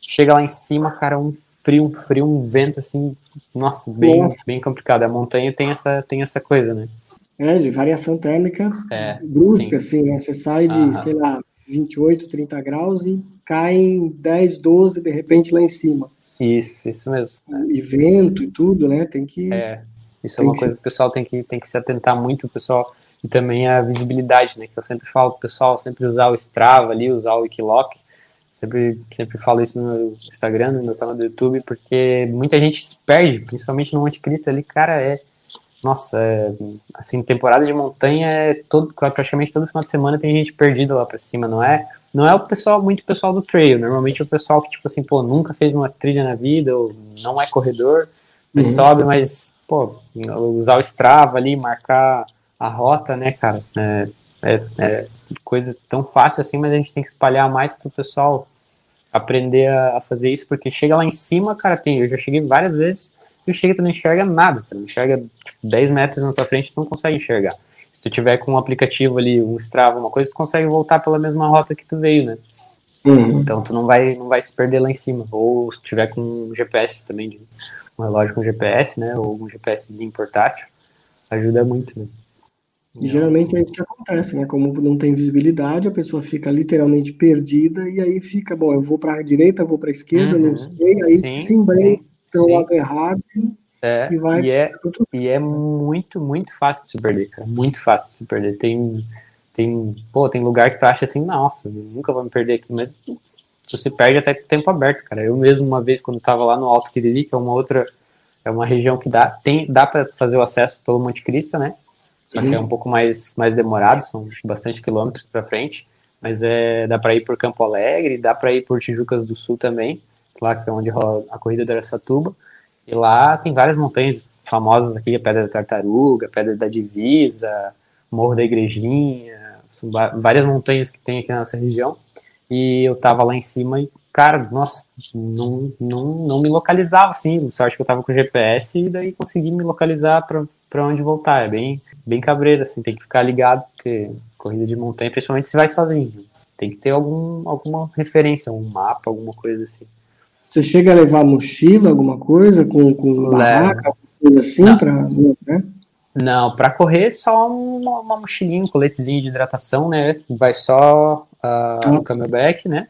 Chega lá em cima, cara, um frio, um frio, um vento assim, nossa, bem, nossa. bem complicado. A montanha tem essa, tem essa coisa, né? É, de variação térmica é, brusca, sim. assim, né? Você sai de, Aham. sei lá, 28, 30 graus e cai em 10, 12, de repente lá em cima. Isso, isso mesmo. E vento e tudo, né? Tem que. É, isso é uma coisa que o pessoal tem que, tem que se atentar muito, o pessoal. E também a visibilidade, né? Que eu sempre falo pro pessoal sempre usar o Strava ali, usar o Wikiloc. Sempre, sempre falo isso no meu Instagram, no meu canal do YouTube, porque muita gente se perde, principalmente no Monte Cristo ali, cara, é. Nossa, é, assim, temporada de montanha é todo, praticamente todo final de semana tem gente perdida lá pra cima, não é? não é o pessoal, muito pessoal do trail, normalmente é o pessoal que, tipo assim, pô, nunca fez uma trilha na vida, ou não é corredor, mas uhum. sobe, mas, pô, usar o Strava ali, marcar a rota, né, cara, é, é, é coisa tão fácil assim, mas a gente tem que espalhar mais pro pessoal aprender a, a, fazer isso, porque chega lá em cima, cara, tem, eu já cheguei várias vezes, e chega e tu não enxerga nada, tu não enxerga tipo, 10 metros na tua frente, tu não consegue enxergar. Se tu tiver com um aplicativo ali, um Strava, uma coisa, tu consegue voltar pela mesma rota que tu veio, né? Uhum. Então tu não vai, não vai se perder lá em cima. Ou se tiver com um GPS também, um relógio com GPS, né? Ou um GPSzinho portátil, ajuda muito, né? E geralmente é isso que acontece, né? Como não tem visibilidade, a pessoa fica literalmente perdida e aí fica, bom, eu vou para a direita, vou para a esquerda, uhum. não sei, aí sim, se embrenha pelo lado errado é, e, vai e, é, e é muito, muito fácil de se perder, cara. Muito fácil de se perder. Tem, tem, pô, tem lugar que tu acha assim, nossa, nunca vou me perder aqui, mas tu se perde até com o tempo aberto, cara. Eu mesmo, uma vez, quando tava lá no Alto Quiriri, que é uma outra, é uma região que dá, tem, dá para fazer o acesso pelo Monte Cristo, né? Só que é um pouco mais, mais demorado, são bastante quilômetros para frente, mas é, dá para ir por Campo Alegre, dá para ir por Tijucas do Sul também, lá que é onde rola a corrida da Aracatuba. E lá tem várias montanhas famosas aqui, a Pedra da Tartaruga, a Pedra da Divisa, Morro da Igrejinha, são várias montanhas que tem aqui na nossa região. E eu tava lá em cima e, cara, nossa, não, não, não me localizava assim. Sorte que eu tava com o GPS e daí consegui me localizar para onde voltar. É bem, bem cabreiro, assim, tem que ficar ligado, porque corrida de montanha, principalmente se vai sozinho. Tem que ter algum, alguma referência, um mapa, alguma coisa assim. Você chega a levar mochila, alguma coisa, com, com barraca, coisa assim, para. Né? Não, para correr só uma, uma, mochilinha, um coletezinho de hidratação, né? Vai só uh, o camelback, né?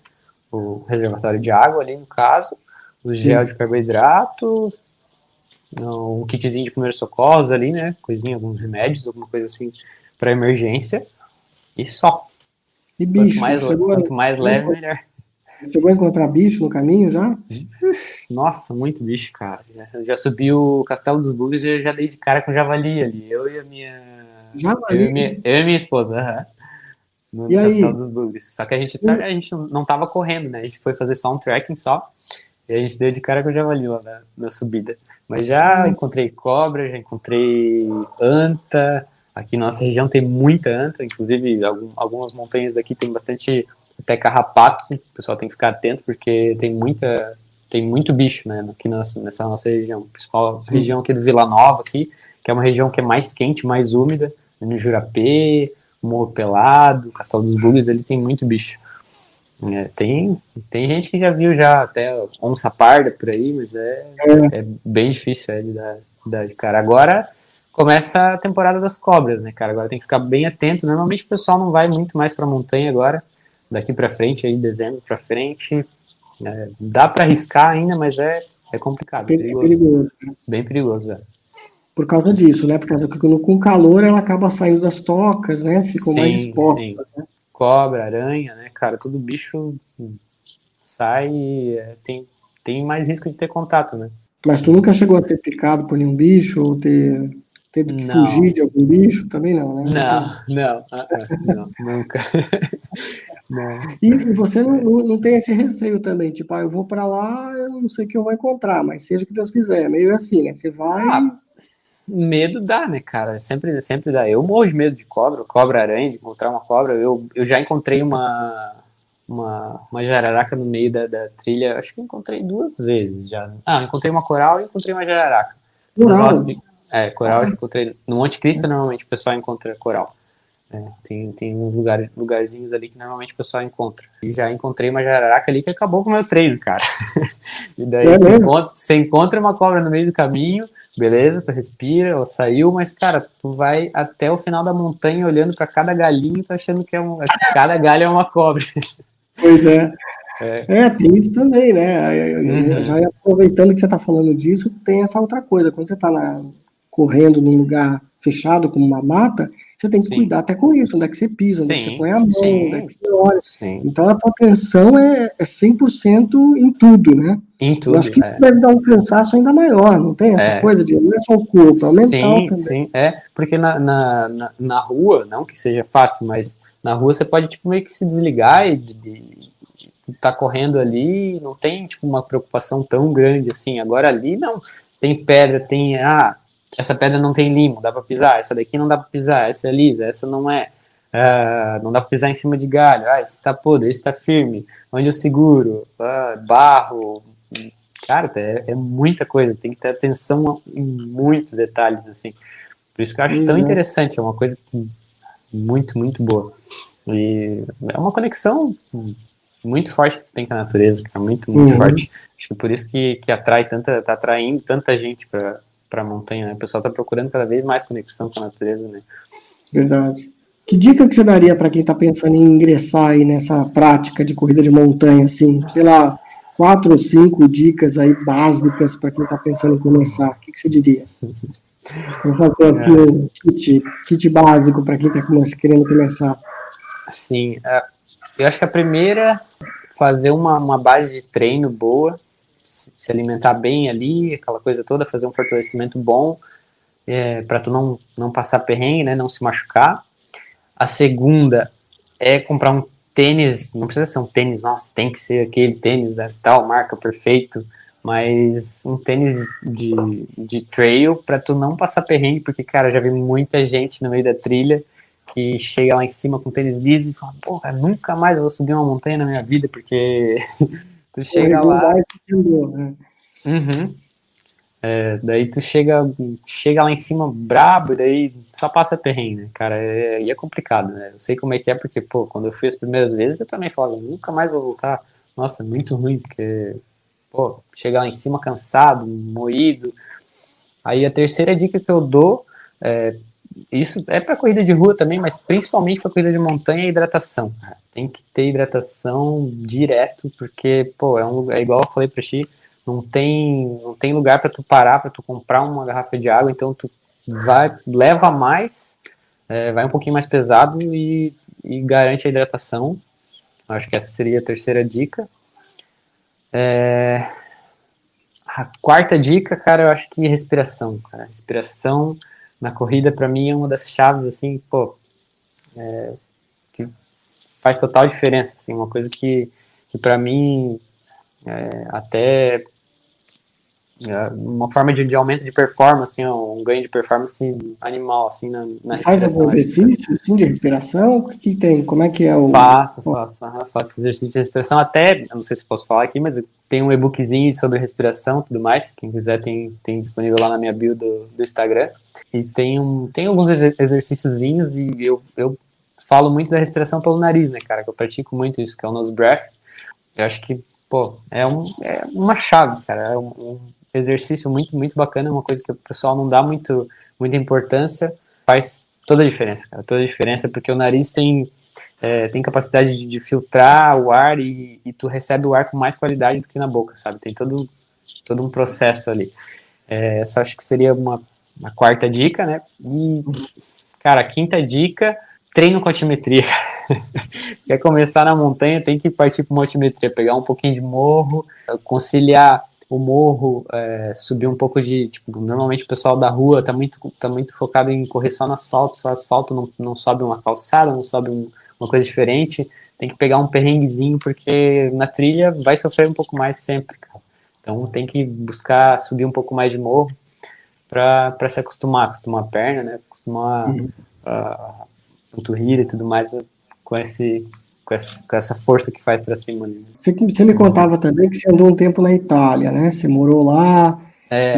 O reservatório de água ali no caso, o gel Sim. de carboidrato, um kitzinho de primeiros socorros ali, né? Coisinha, alguns remédios, alguma coisa assim para emergência e só. E bicho, quanto mais, quanto mais leve, melhor. Chegou a encontrar bicho no caminho já? Nossa, muito bicho, cara. Já, já subi o Castelo dos Bugres e já dei de cara com javali ali. Eu e a minha. Javali? Eu e minha, eu e minha esposa, aham. No E Castelo aí? dos Bugres. Só que a gente, a gente não- não tava correndo, né? A gente foi fazer só um trekking só. E a gente deu de cara com o javali lá na, na subida. Mas já encontrei cobra, já encontrei anta. Aqui na nossa região tem muita anta, inclusive algum- algumas montanhas daqui tem bastante até carrapatos. O pessoal tem que ficar atento porque tem muita tem muito bicho, né, aqui nessa, nessa nossa região. Principal Sim. região aqui do Vila Nova aqui, que é uma região que é mais quente, mais úmida, no Jurapê, Morro Pelado, Castelo dos Bugres, ele tem muito bicho. É, tem, tem gente que já viu já até onça parda por aí, mas é, é bem difícil é, de dar, de dar de cara. Agora começa a temporada das cobras, né, cara? Agora tem que ficar bem atento. Normalmente o pessoal não vai muito mais pra montanha agora, daqui pra frente, aí dezembro pra frente. É, dá pra arriscar ainda, mas é, é complicado, É perigoso, perigoso. bem perigoso. É. Por causa disso, né? Porque com com calor ela acaba saindo das tocas, né? Mais Sim, expostas. sim. né? Cobra, aranha, né, cara? Tudo bicho sai, é, tem, tem mais risco de ter contato, né? Mas tu nunca chegou a ser picado por nenhum bicho ou ter tendo que Não. fugir de algum bicho? Também não, né? Não, não, ah, ah, não, nunca. não. E, e você não, não, não tem esse receio também, tipo, ah, eu vou pra lá, eu não sei o que eu vou encontrar, mas seja o que Deus quiser. É Meio assim, né? Você vai. Ah, medo dá, né, cara? Sempre, sempre dá. Eu morro de medo de cobra, cobra-aranha, de encontrar uma cobra. Eu, eu já encontrei uma, uma, uma jararaca no meio da, da trilha, acho que encontrei duas vezes já. Ah, encontrei uma coral e encontrei uma jararaca. Coral. elas- É, coral eu encontrei. No Monte Cristo, normalmente o pessoal encontra coral. É, tem, tem uns lugares, lugarzinhos ali que normalmente o pessoal encontra. E já encontrei uma jararaca ali que acabou com o meu treino, cara. e daí É você, encontra, você encontra uma cobra no meio do caminho, beleza, tu respira, ela saiu, mas, cara, tu vai até o final da montanha olhando pra cada galinho e tu achando que é um, cada galho é uma cobra. Pois é. É. É, tem isso também, né? Uhum. Já aproveitando que você está falando disso, tem essa outra coisa. Quando você está correndo num lugar fechado, como uma mata, você tem que Sim. cuidar até com isso, onde é que você pisa, onde é que você põe a mão, sim. onde é que você olha. Então a tua atenção é, é 100% em tudo, né? em Eu tudo. acho que é. deve dar um cansaço ainda maior, não tem essa É. coisa de não é só o corpo, é o mental sim, também. sim, é, porque na, na, na, na rua, não que seja fácil, mas na rua você pode, tipo, meio que se desligar e de, de- de tá correndo ali, não tem, tipo, uma preocupação tão grande assim, agora ali, não, tem pedra, tem, ah, essa pedra não tem limo, dá pra pisar, essa daqui não dá pra pisar, essa é lisa, essa não é, ah, não dá pra pisar em cima de galho, ah, esse tá podre, esse tá firme, onde eu seguro, ah, barro, cara, é, é muita coisa, tem que ter atenção em muitos detalhes, assim. Por isso que eu acho tão Uhum. interessante, é uma coisa que- muito, muito boa. E é uma conexão muito forte que tem com a natureza, cara, muito, muito Uhum. forte. Acho que por isso que, que atrai tanta, tá atraindo tanta gente pra, pra montanha, né? O pessoal tá procurando cada vez mais conexão com a natureza, né? Verdade. Que dica que você daria para quem está pensando em ingressar aí nessa prática de corrida de montanha, assim, sei lá, quatro ou cinco dicas aí básicas para quem está pensando em começar? O que, que você diria? Vamos fazer assim um kit, kit básico para quem está querendo começar. Sim, é, eu acho que a primeira, fazer uma, uma base de treino boa, se alimentar bem ali, aquela coisa toda, fazer um fortalecimento bom, é, para tu não, não passar perrengue, né, não se machucar. A segunda é comprar um tênis, não precisa ser um tênis, nossa, tem que ser aquele tênis da tal marca perfeito, mas um tênis de, de trail para tu não passar perrengue, porque, cara, já vi muita gente no meio da trilha que chega lá em cima com tênis liso e fala, porra, nunca mais eu vou subir uma montanha na minha vida, porque tu chega lá, né? Uhum. É, daí tu chega, chega lá em cima brabo e daí só passa perrengue, né, cara? É, e é complicado, né? Eu sei como é que é, porque, pô, quando eu fui as primeiras vezes, eu também falava, nunca mais vou voltar. Nossa, é muito ruim, porque, pô, chega lá em cima cansado, moído. Aí a terceira dica que eu dou, é, isso é para corrida de rua também, mas principalmente para corrida de montanha é hidratação. cara. Tem que ter hidratação direto, porque, pô, é, um, é igual eu falei pra ti, não tem, não tem lugar para tu parar, para tu comprar uma garrafa de água, então tu vai, leva mais, é, vai um pouquinho mais pesado e, e garante a hidratação. Acho que essa seria a terceira dica. É... A quarta dica, cara, eu acho que respiração, cara. Respiração na corrida, para mim, é uma das chaves, assim, pô, é... faz total diferença, assim, uma coisa que, que para mim, é, até é, uma forma de, de, aumento de performance, assim, um ganho de performance animal, assim, na, na Faz algum exercício, assim, de respiração? O que tem? Como é que é o... Faço, faço, faço exercício de respiração, até, não sei se posso falar aqui, mas tem um e-bookzinho sobre respiração e tudo mais, quem quiser tem, tem disponível lá na minha bio do, do Instagram, e tem, um, tem alguns exercíciozinhos e eu, eu falo muito da respiração pelo nariz, né, cara, que eu pratico muito isso, que é o nose breath, eu acho que, pô, é, um, é uma chave, cara, é um, um exercício muito, muito bacana, uma coisa que o pessoal não dá muito, muita importância, faz toda a diferença, cara, toda a diferença, porque o nariz tem, é, tem capacidade de, de, filtrar o ar e, e, tu recebe o ar com mais qualidade do que na boca, sabe? Tem todo, todo um processo ali. É, essa acho que seria uma, uma quarta dica, né? E, cara, a quinta dica, treino com altimetria. Quer começar na montanha, tem que partir para uma altimetria, pegar um pouquinho de morro, conciliar o morro, é, subir um pouco de. Tipo, normalmente o pessoal da rua tá muito, tá muito focado em correr só no asfalto, só asfalto, não, não sobe uma calçada, não sobe um, uma coisa diferente. Tem que pegar um perrenguezinho, porque na trilha vai sofrer um pouco mais sempre, cara. Então tem que buscar subir um pouco mais de morro para se acostumar, acostumar a perna, né? Acostumar uhum. Panturrilha e tudo mais com esse com essa, com essa força que faz para cima. Né? Você, você me contava também que você andou um tempo na Itália, né? Você morou lá é.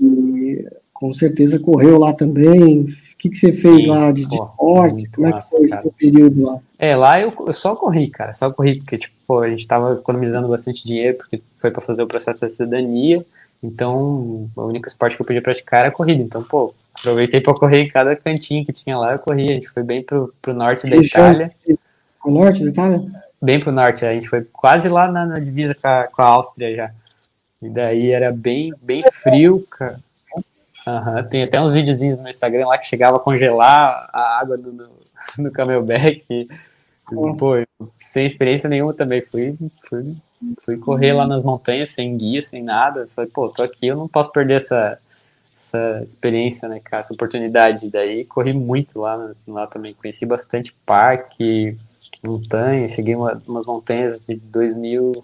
e, com certeza correu lá também. O que, que você fez Sim, lá de, de esporte? Como é que foi cara. esse período lá? É, lá eu, eu, só corri, cara, só corri, porque tipo, a gente estava economizando bastante dinheiro, porque foi para fazer o processo da cidadania, então o único esporte que eu podia praticar era corrida. Então, pô, aproveitei para correr em cada cantinho que tinha lá, eu corri, a gente foi bem pro, pro norte da Itália. O norte da Itália? Bem pro norte, a gente foi quase lá na, na divisa com a, com a, Áustria já. E daí era bem, bem frio, cara. Uhum, tem até uns videozinhos no Instagram lá que chegava a congelar a água do, do, do camelback. E, pô, sem experiência nenhuma também. Fui, fui, fui correr lá nas montanhas sem guia, sem nada. Falei, pô, tô aqui, eu não posso perder essa, essa experiência, né, cara, essa oportunidade. Daí corri muito lá, lá também. Conheci bastante parque, montanha, cheguei uma, umas montanhas de 2.000,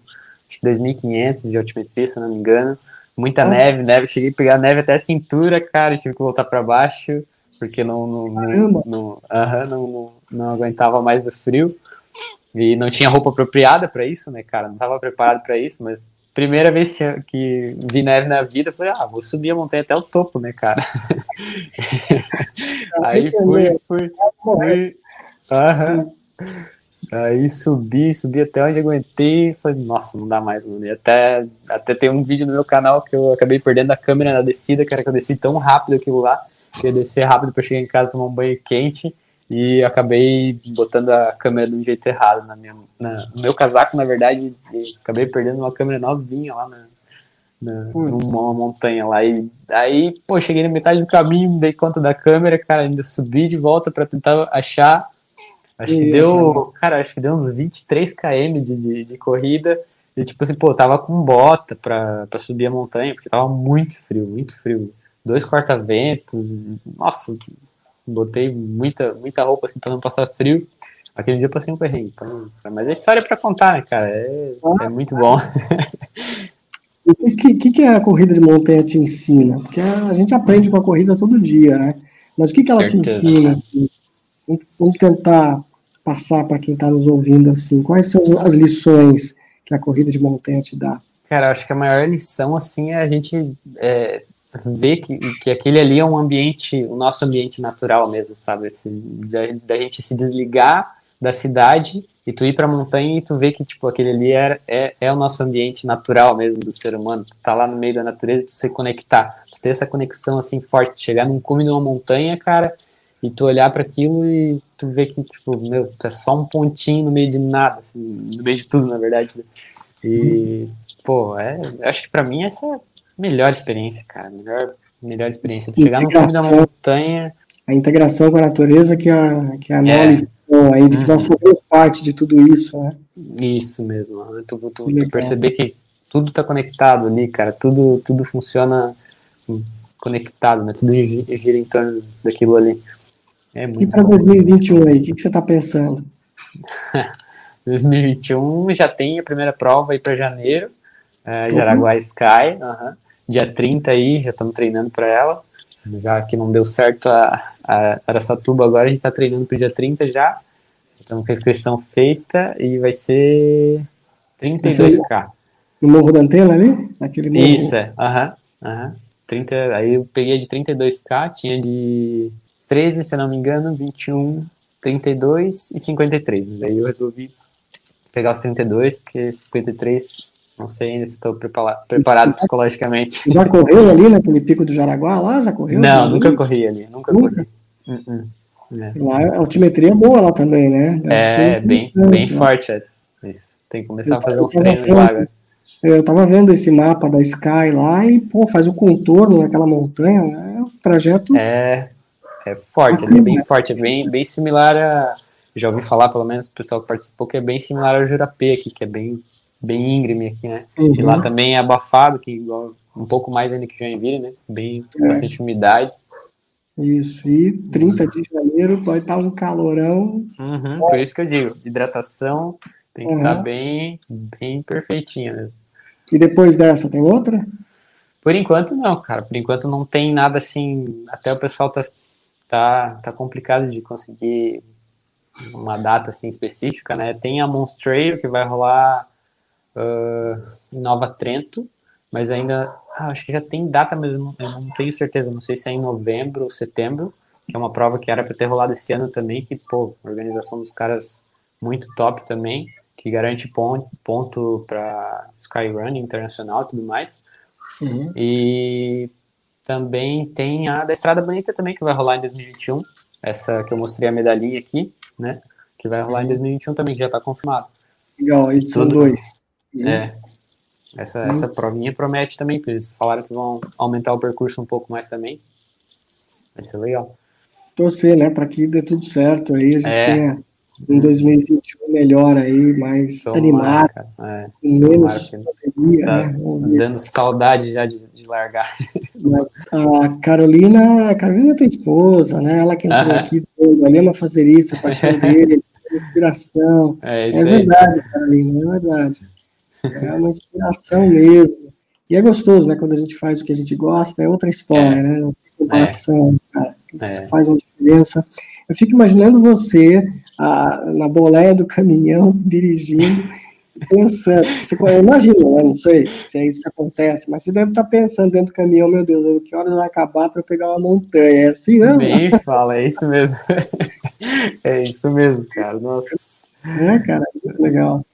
acho que 2.500 de altimetria, se não me engano, muita ah. neve, neve, cheguei a pegar neve até a cintura, cara, tive que voltar para baixo, porque não não não, não, uh -huh, não, não, não, aguentava mais do frio, e não tinha roupa apropriada para isso, né, cara, não estava preparado para isso, mas primeira vez que, vi neve na vida, falei, ah, vou subir a montanha até o topo, né, cara. Aí fui, fui, fui, aham. Aí subi, subi até onde aguentei. Falei, nossa, não dá mais, mano. E até, até tem um vídeo no meu canal que eu acabei perdendo a câmera na descida, cara, que eu desci tão rápido aquilo lá. Que eu desci rápido pra chegar em casa tomar um banho quente. E acabei botando a câmera do jeito errado na minha, na, no meu casaco, na verdade. acabei perdendo uma câmera novinha lá na, na, numa montanha lá. E aí, pô, cheguei na metade do caminho, dei conta da câmera, cara, ainda subi de volta para tentar achar Acho que deu, cara, acho que deu uns 23 km de, de, de, corrida. E tipo assim, pô, tava com bota pra, pra subir a montanha, porque tava muito frio, muito frio. Dois corta-ventos, nossa, botei muita, muita roupa assim pra não passar frio. Aquele dia eu passei um perrengue. Então, mas a história é pra contar, né, cara? É, ah, é muito bom. O que, que, que a corrida de montanha te ensina? Porque a gente aprende com a corrida todo dia, né? Mas o que, que ela Certeza. te ensina? Vamos tentar passar para quem está nos ouvindo assim. Quais são as lições que a corrida de montanha te dá? Cara, acho que a maior lição assim é a gente é, ver que, que aquele ali é um ambiente, o nosso ambiente natural mesmo, sabe? Assim, da, da gente se desligar da cidade e tu ir para a montanha e tu ver que tipo aquele ali é, é, é, o nosso ambiente natural mesmo do ser humano. Tu tá lá no meio da natureza e tu se conectar, tu ter essa conexão assim forte, chegar num cume de uma montanha, cara, e tu olhar para aquilo e tu ver que, tipo, meu, tu é só um pontinho no meio de nada, assim, no meio de tudo, na verdade. Né? E, pô, é, acho que para mim essa é melhor experiência, cara, melhor, melhor experiência. Tu chegar no cume da montanha. A integração com a natureza que a, que a análise é. aí, de que nós uhum. fazemos parte de tudo isso, né? Isso mesmo, tu, tu, tu perceber que tudo tá conectado ali, cara, tudo, tudo funciona conectado, né? Tudo gira em torno daquilo ali. É muito e para 2021 aí, o que, que você está pensando? 2021 já tem a primeira prova aí para janeiro, é, Jaraguá Sky, dia 30 aí, já estamos treinando para ela. Já que não deu certo a, a Aracatuba, agora a gente está treinando para o dia 30 já. Estamos com a inscrição feita e vai ser 32k. No Morro da Antena ali? Naquele morro... Isso, é. Aham. Uhum, uhum. 30, aí eu peguei de 32k, tinha de 13, se não me engano, 21, 32 e 53. Aí eu resolvi pegar os 32, porque 53, não sei ainda se estou preparado, psicologicamente. Já correu ali naquele pico do Jaraguá lá? Já correu? Não, nunca corri ali, nunca, nunca? corri. Uh -uh. É. Lá a altimetria é boa lá também, né? Deve é, bem, bem né? forte. É. Isso. Tem que começar eu a fazer uns treinos lá agora. Eu tava vendo esse mapa da Sky lá e, pô, faz o contorno naquela montanha, né? O trajeto. É, é forte, é bem forte, é bem, bem similar a. Já ouvi falar, pelo menos, o pessoal que participou, que é bem similar ao Jurapê aqui, que é bem, bem íngreme aqui, né? Uhum. E lá também é abafado, que igual, um pouco mais ainda que Joinville, né? Bem, é. bastante umidade. Isso, e 30 de janeiro vai estar um calorão. Uhum, por isso que eu digo, hidratação tem que uhum. estar bem, bem perfeitinha mesmo. E depois dessa, tem outra? Por enquanto não, cara. Por enquanto não tem nada assim. Até o pessoal tá, tá, tá complicado de conseguir uma data assim específica, né? Tem a Monstrail que vai rolar uh, em Nova Trento, mas ainda ah, acho que já tem data, mas eu não, eu não, tenho certeza. Não sei se é em novembro ou setembro, que é uma prova que era para ter rolado esse ano também, que, pô, organização dos caras muito top também, que garante ponto, ponto para Skyrun internacional e tudo mais. Uhum. E também tem a da Estrada Bonita também, que vai rolar em 2021. Essa que eu mostrei a medalhinha aqui, né? Que vai rolar em 2021 também, que já está confirmado. Legal, edição 2. É, essa, hum. essa provinha promete também, porque eles falaram que vão aumentar o percurso um pouco mais também. Vai ser legal. Torcer, né, para que dê tudo certo aí, a gente é. tenha um 2021 melhor aí, mais Tomara, animado, é. com menos pandemia, tá né? Dando saudade já de, de largar. Mas a Carolina, a Carolina é tua esposa, né? Ela que entrou uh -huh. aqui, a mesma fazer isso, a paixão dele, a inspiração. É, é verdade, Carolina, é verdade. É uma inspiração mesmo. E é gostoso, né? Quando a gente faz o que a gente gosta, é outra história, é. né? Não tem comparação, é. cara. Isso é. faz uma diferença. Eu fico imaginando você a, na boleia do caminhão, dirigindo, pensando. Você, eu imagino, né? Não sei se é isso que acontece, mas você deve estar pensando dentro do caminhão, meu Deus, que horas vai acabar para eu pegar uma montanha? É assim mesmo? Nem fala, é isso mesmo. é isso mesmo, cara. Nossa. É, cara, muito legal.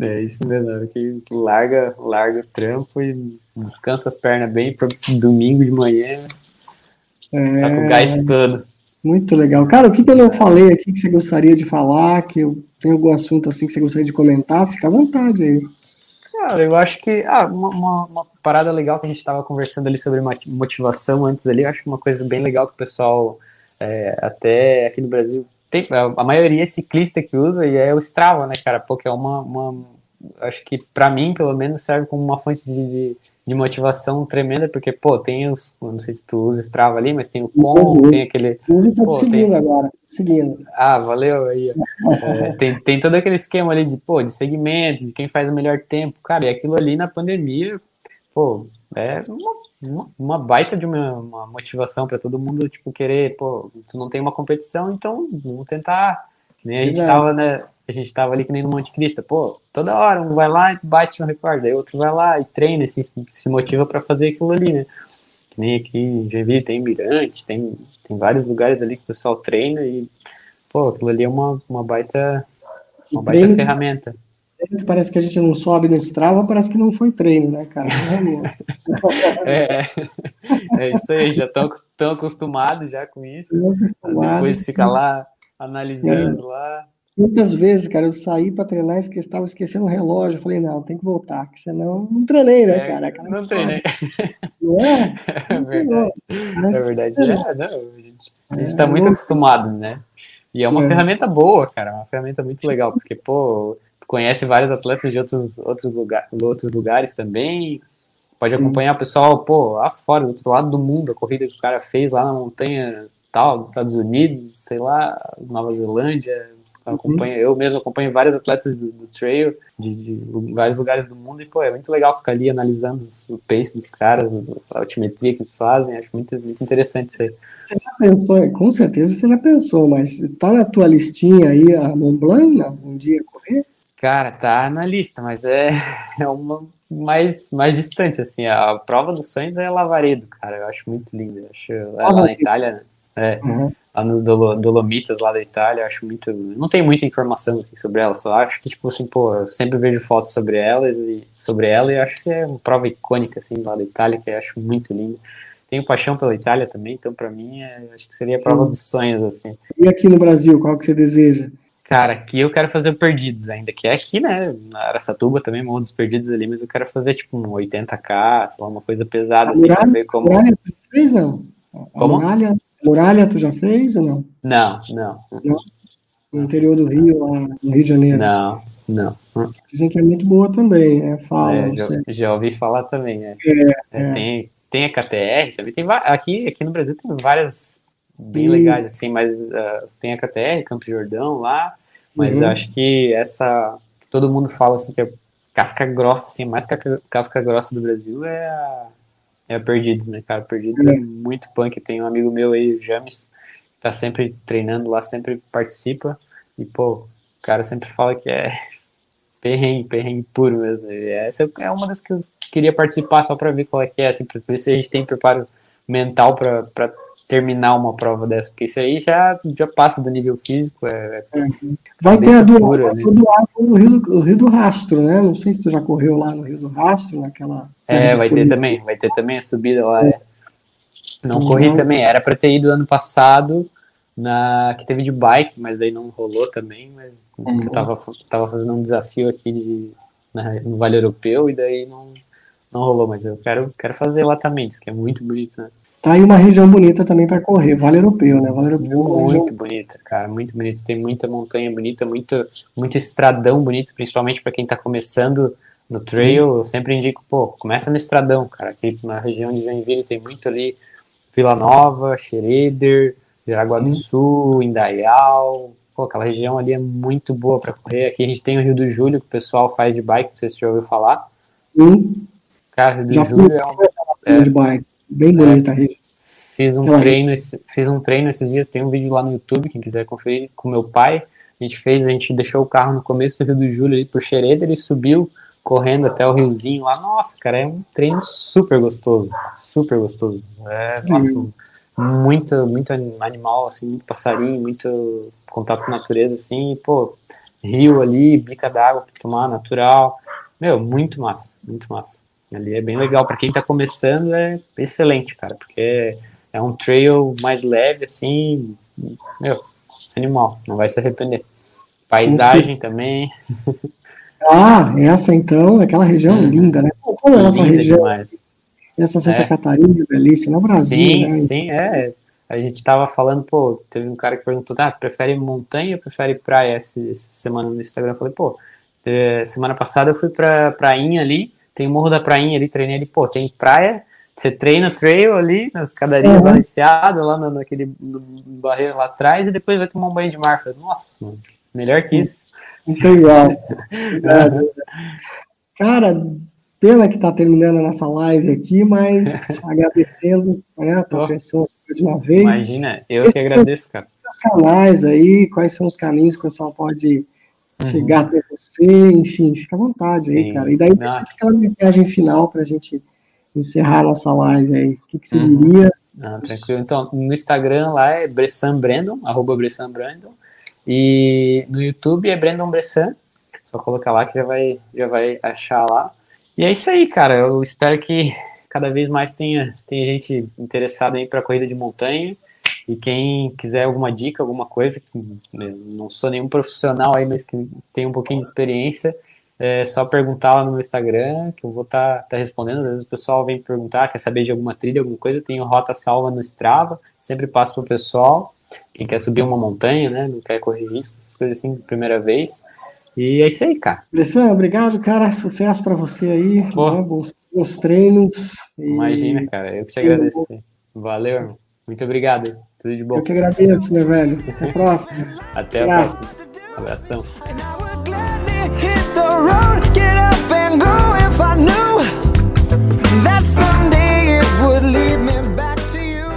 É isso mesmo, é que larga, larga o trampo e descansa as pernas bem para domingo de manhã. É... Tá com o gás todo. Muito legal. Cara, o que, que eu não falei aqui que você gostaria de falar, que eu tenho algum assunto assim que você gostaria de comentar, fica à vontade aí. Cara, eu acho que ah, uma, uma, uma parada legal que a gente estava conversando ali sobre motivação antes ali, eu acho que uma coisa bem legal que o pessoal, é, até aqui no Brasil, tem, a maioria é ciclista que usa e é o Strava, né, cara? Porque é uma, uma acho que para mim, pelo menos, serve como uma fonte de, de, de, motivação tremenda, porque, pô, tem os, não sei se tu usa Strava ali, mas tem o com, uhum. tem aquele... Eu tô pô, seguindo tem... agora, seguindo. Ah, valeu aí. é, tem, tem todo aquele esquema ali de, pô, de segmentos, de quem faz o melhor tempo, cara, e aquilo ali na pandemia, pô, é uma uma baita de uma, uma motivação para todo mundo, tipo, querer, pô, tu não tem uma competição, então vamos tentar. Né? A gente tava, né? A gente tava ali que nem no Monte Cristo, pô, toda hora um vai lá e bate no recorde, aí outro vai lá e treina, se, se motiva para fazer aquilo ali, né? Que nem aqui em Joinville tem Mirante, tem, tem vários lugares ali que o pessoal treina e, pô, aquilo ali é uma, uma baita, uma baita ferramenta parece que a gente não sobe no Strava, parece que não foi treino, né, cara? é, é isso aí, já estão tão acostumados já com isso. Depois fica lá analisando é. lá. Muitas vezes, cara, eu saí para treinar e estava esquecendo o relógio. Eu falei, não, tem que voltar, que senão não treinei, né, é, cara? cara? Não treinei. Não é? É verdade. É verdade. É, não, a gente está é, muito acostumado, né? E é uma é. ferramenta boa, cara, uma ferramenta muito legal, porque, pô, conhece vários atletas de outros, outros, lugar, outros lugares também. Pode acompanhar o pessoal, pô, lá fora, do outro lado do mundo, a corrida que o cara fez lá na montanha tal, dos Estados Unidos, sei lá, Nova Zelândia. Acompanha, uhum. Eu mesmo acompanho vários atletas do, do trail de, de, vários lugares do mundo e, pô, é muito legal ficar ali analisando o pace dos caras, a altimetria que eles fazem, acho muito, muito interessante isso aí. Você já pensou, com certeza você já pensou, mas tá na tua listinha aí a Mont Blanc, um dia correr? Cara, tá na lista, mas é, é uma mais, mais distante, assim. A prova dos sonhos é Lavaredo, cara. Eu acho muito lindo. Eu acho, é lá na Itália, é, uhum. lá nos Dolomitas, lá da Itália, eu acho muito. Não tem muita informação assim, sobre ela, só acho que, tipo assim, pô, eu sempre vejo fotos sobre elas e sobre ela e acho que é uma prova icônica, assim, lá da Itália, que eu acho muito lindo. Tenho paixão pela Itália também, então para mim é, acho que seria a prova Sim. dos sonhos, assim. E aqui no Brasil, qual que você deseja? Cara, aqui eu quero fazer Perdidos ainda, que é aqui, né? Na Aracatuba também, Morro dos Perdidos ali, mas eu quero fazer tipo um 80k, sei lá, uma coisa pesada, a assim, muralha, pra ver como. Muralha tu fez, não? A como? Muralha, muralha tu já fez ou não? Não, não. não? No interior do Rio, lá no Rio de Janeiro. Não, não. Dizem que é muito boa também, é, fala. É, já, já, ouvi falar também, é. é, é. Tem, tem a KTR, também tem aqui, aqui no Brasil tem várias bem legais, assim, mas uh, tem a KTR, Campos Jordão lá, mas uhum. acho que essa, que todo mundo fala, assim, que é casca grossa, assim, mais casca, casca grossa do Brasil é a, é a Perdidos, né, cara, Perdidos é. é muito punk, tem um amigo meu aí, o James, que tá sempre treinando lá, sempre participa, e, pô, o cara sempre fala que é perrengue, perrengue puro mesmo, e essa é uma das que eu queria participar só pra ver qual é que é, assim, pra ver se a gente tem preparo mental pra terminar uma prova dessa, porque isso aí já, já passa do nível físico. É, é. Vai ter a do, pura, do, do Rio, do Rio do Rastro, né? Não sei se tu já correu lá no Rio do Rastro, naquela. É, vai ter também, vai ter também a subida lá. É. Não Não corri também, era para ter ido ano passado, na que teve de bike, mas daí não rolou também, mas uhum. eu tava, tava fazendo um desafio aqui de, na, no Vale Europeu e daí não, não rolou, mas eu quero, quero fazer lá também, que é muito bonito, né? Tá aí uma região bonita também para correr, Vale Europeu, né? Vale Europeu, muito bonita, cara, muito bonita. Tem muita montanha bonita, muito, muito estradão bonito, principalmente para quem está começando no trail. Eu sempre indico, pô, começa no estradão, cara. Aqui na região de Joinville tem muito ali Vila Nova, Xereder, Jaraguá do Sul, Indaial. Pô, aquela região ali é muito boa para correr. Aqui a gente tem o Rio do Júlio, que o pessoal faz de bike, não sei se você já ouviu falar. Sim. Cara, Rio do já Júlio é um. É, de bike. Bem bonita a região. Fiz um, treino, esse, fiz um treino esses dias, tem um vídeo lá no YouTube, quem quiser conferir, com meu pai. A gente fez, a gente deixou o carro no começo do Rio do Júlio ali por Xereder e subiu correndo até o riozinho lá. Nossa, cara, é um treino super gostoso, super gostoso. É, nossa, muito, muito animal, assim, muito passarinho, muito contato com a natureza, assim, e, pô, rio ali, bica d'água pra tomar, natural. Meu, muito massa, muito massa. Ali é bem legal. para quem tá começando, é excelente, cara, porque é um trail mais leve, assim, meu, animal, não vai se arrepender. Paisagem também. Ah, essa então, aquela região uhum. linda, né? Toda essa região. Demais. Essa Santa é. Catarina, belíssima, no Brasil. Sim, né? sim, é. A gente tava falando, pô, teve um cara que perguntou, ah, prefere montanha ou prefere praia essa, essa semana no Instagram? Eu falei, pô, eh, semana passada eu fui pra prainha ali, tem o Morro da Prainha ali, treinei ali, pô, tem praia, você treina trail ali, nas escadaria uhum. balanceada, lá no, naquele no barreiro lá atrás, e depois vai tomar um banho de mar. Nossa, mano, melhor que isso. Muito igual. Cara, pena que tá terminando a nossa live aqui, mas agradecendo né, a tua pessoa mais uma vez. Imagina, eu que agradeço, cara. Os canais aí, quais são os caminhos que o pessoal pode uhum. chegar até você, enfim, fica à vontade Sim. aí, cara. E daí deixa aquela mensagem final para a gente encerrar a nossa live aí. O que, que você uhum. diria? Ah, tranquilo. Então, no Instagram lá é Bressan Brandon, arroba Bressan Brandon. E no YouTube é Brandon Bressan. Só colocar lá que já vai, já vai achar lá. E é isso aí, cara. Eu espero que cada vez mais tenha, tenha gente interessada aí para corrida de montanha. E quem quiser alguma dica, alguma coisa, né, não sou nenhum profissional aí, mas que tem um pouquinho de experiência, é só perguntar lá no meu Instagram, que eu vou estar tá, tá respondendo. Às vezes o pessoal vem perguntar, quer saber de alguma trilha, alguma coisa, eu tenho rota salva no Strava, sempre passo pro pessoal. Quem quer subir uma montanha, né, não quer correr risco, coisas assim, primeira vez. E é isso aí, cara. Alessandro, obrigado, cara. Sucesso para você aí. Né? Bons, bons, treinos. E... Imagina, cara. Eu que te agradeço. Valeu, irmão. Muito obrigado. Tudo de bom. Eu que agradeço, meu velho. Até a próxima. Até a próxima. Abração.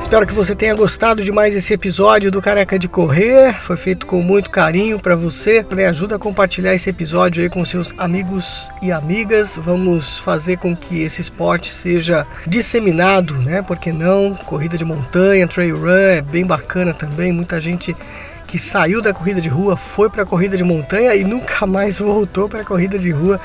Espero que você tenha gostado de mais esse episódio do Careca de Correr. Foi feito com muito carinho para você. Me ajuda a compartilhar esse episódio aí com seus amigos e amigas. Vamos fazer com que esse esporte seja disseminado, né? Porque não? Corrida de montanha, trail run é bem bacana também. Muita gente que saiu da corrida de rua foi para a corrida de montanha e nunca mais voltou para a corrida de rua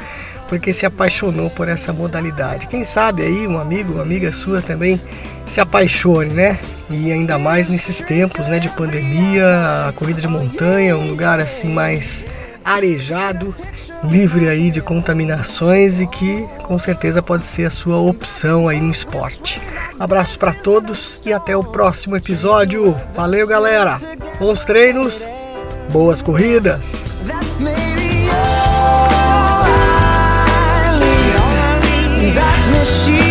porque se apaixonou por essa modalidade. Quem sabe aí um amigo, uma amiga sua também se apaixone, né? E ainda mais nesses tempos, né, de pandemia, a corrida de montanha, um lugar assim mais arejado, livre aí de contaminações e que com certeza pode ser a sua opção aí no esporte. Abraço para todos e até o próximo episódio. Valeu, galera. Bons treinos, boas corridas. darkness she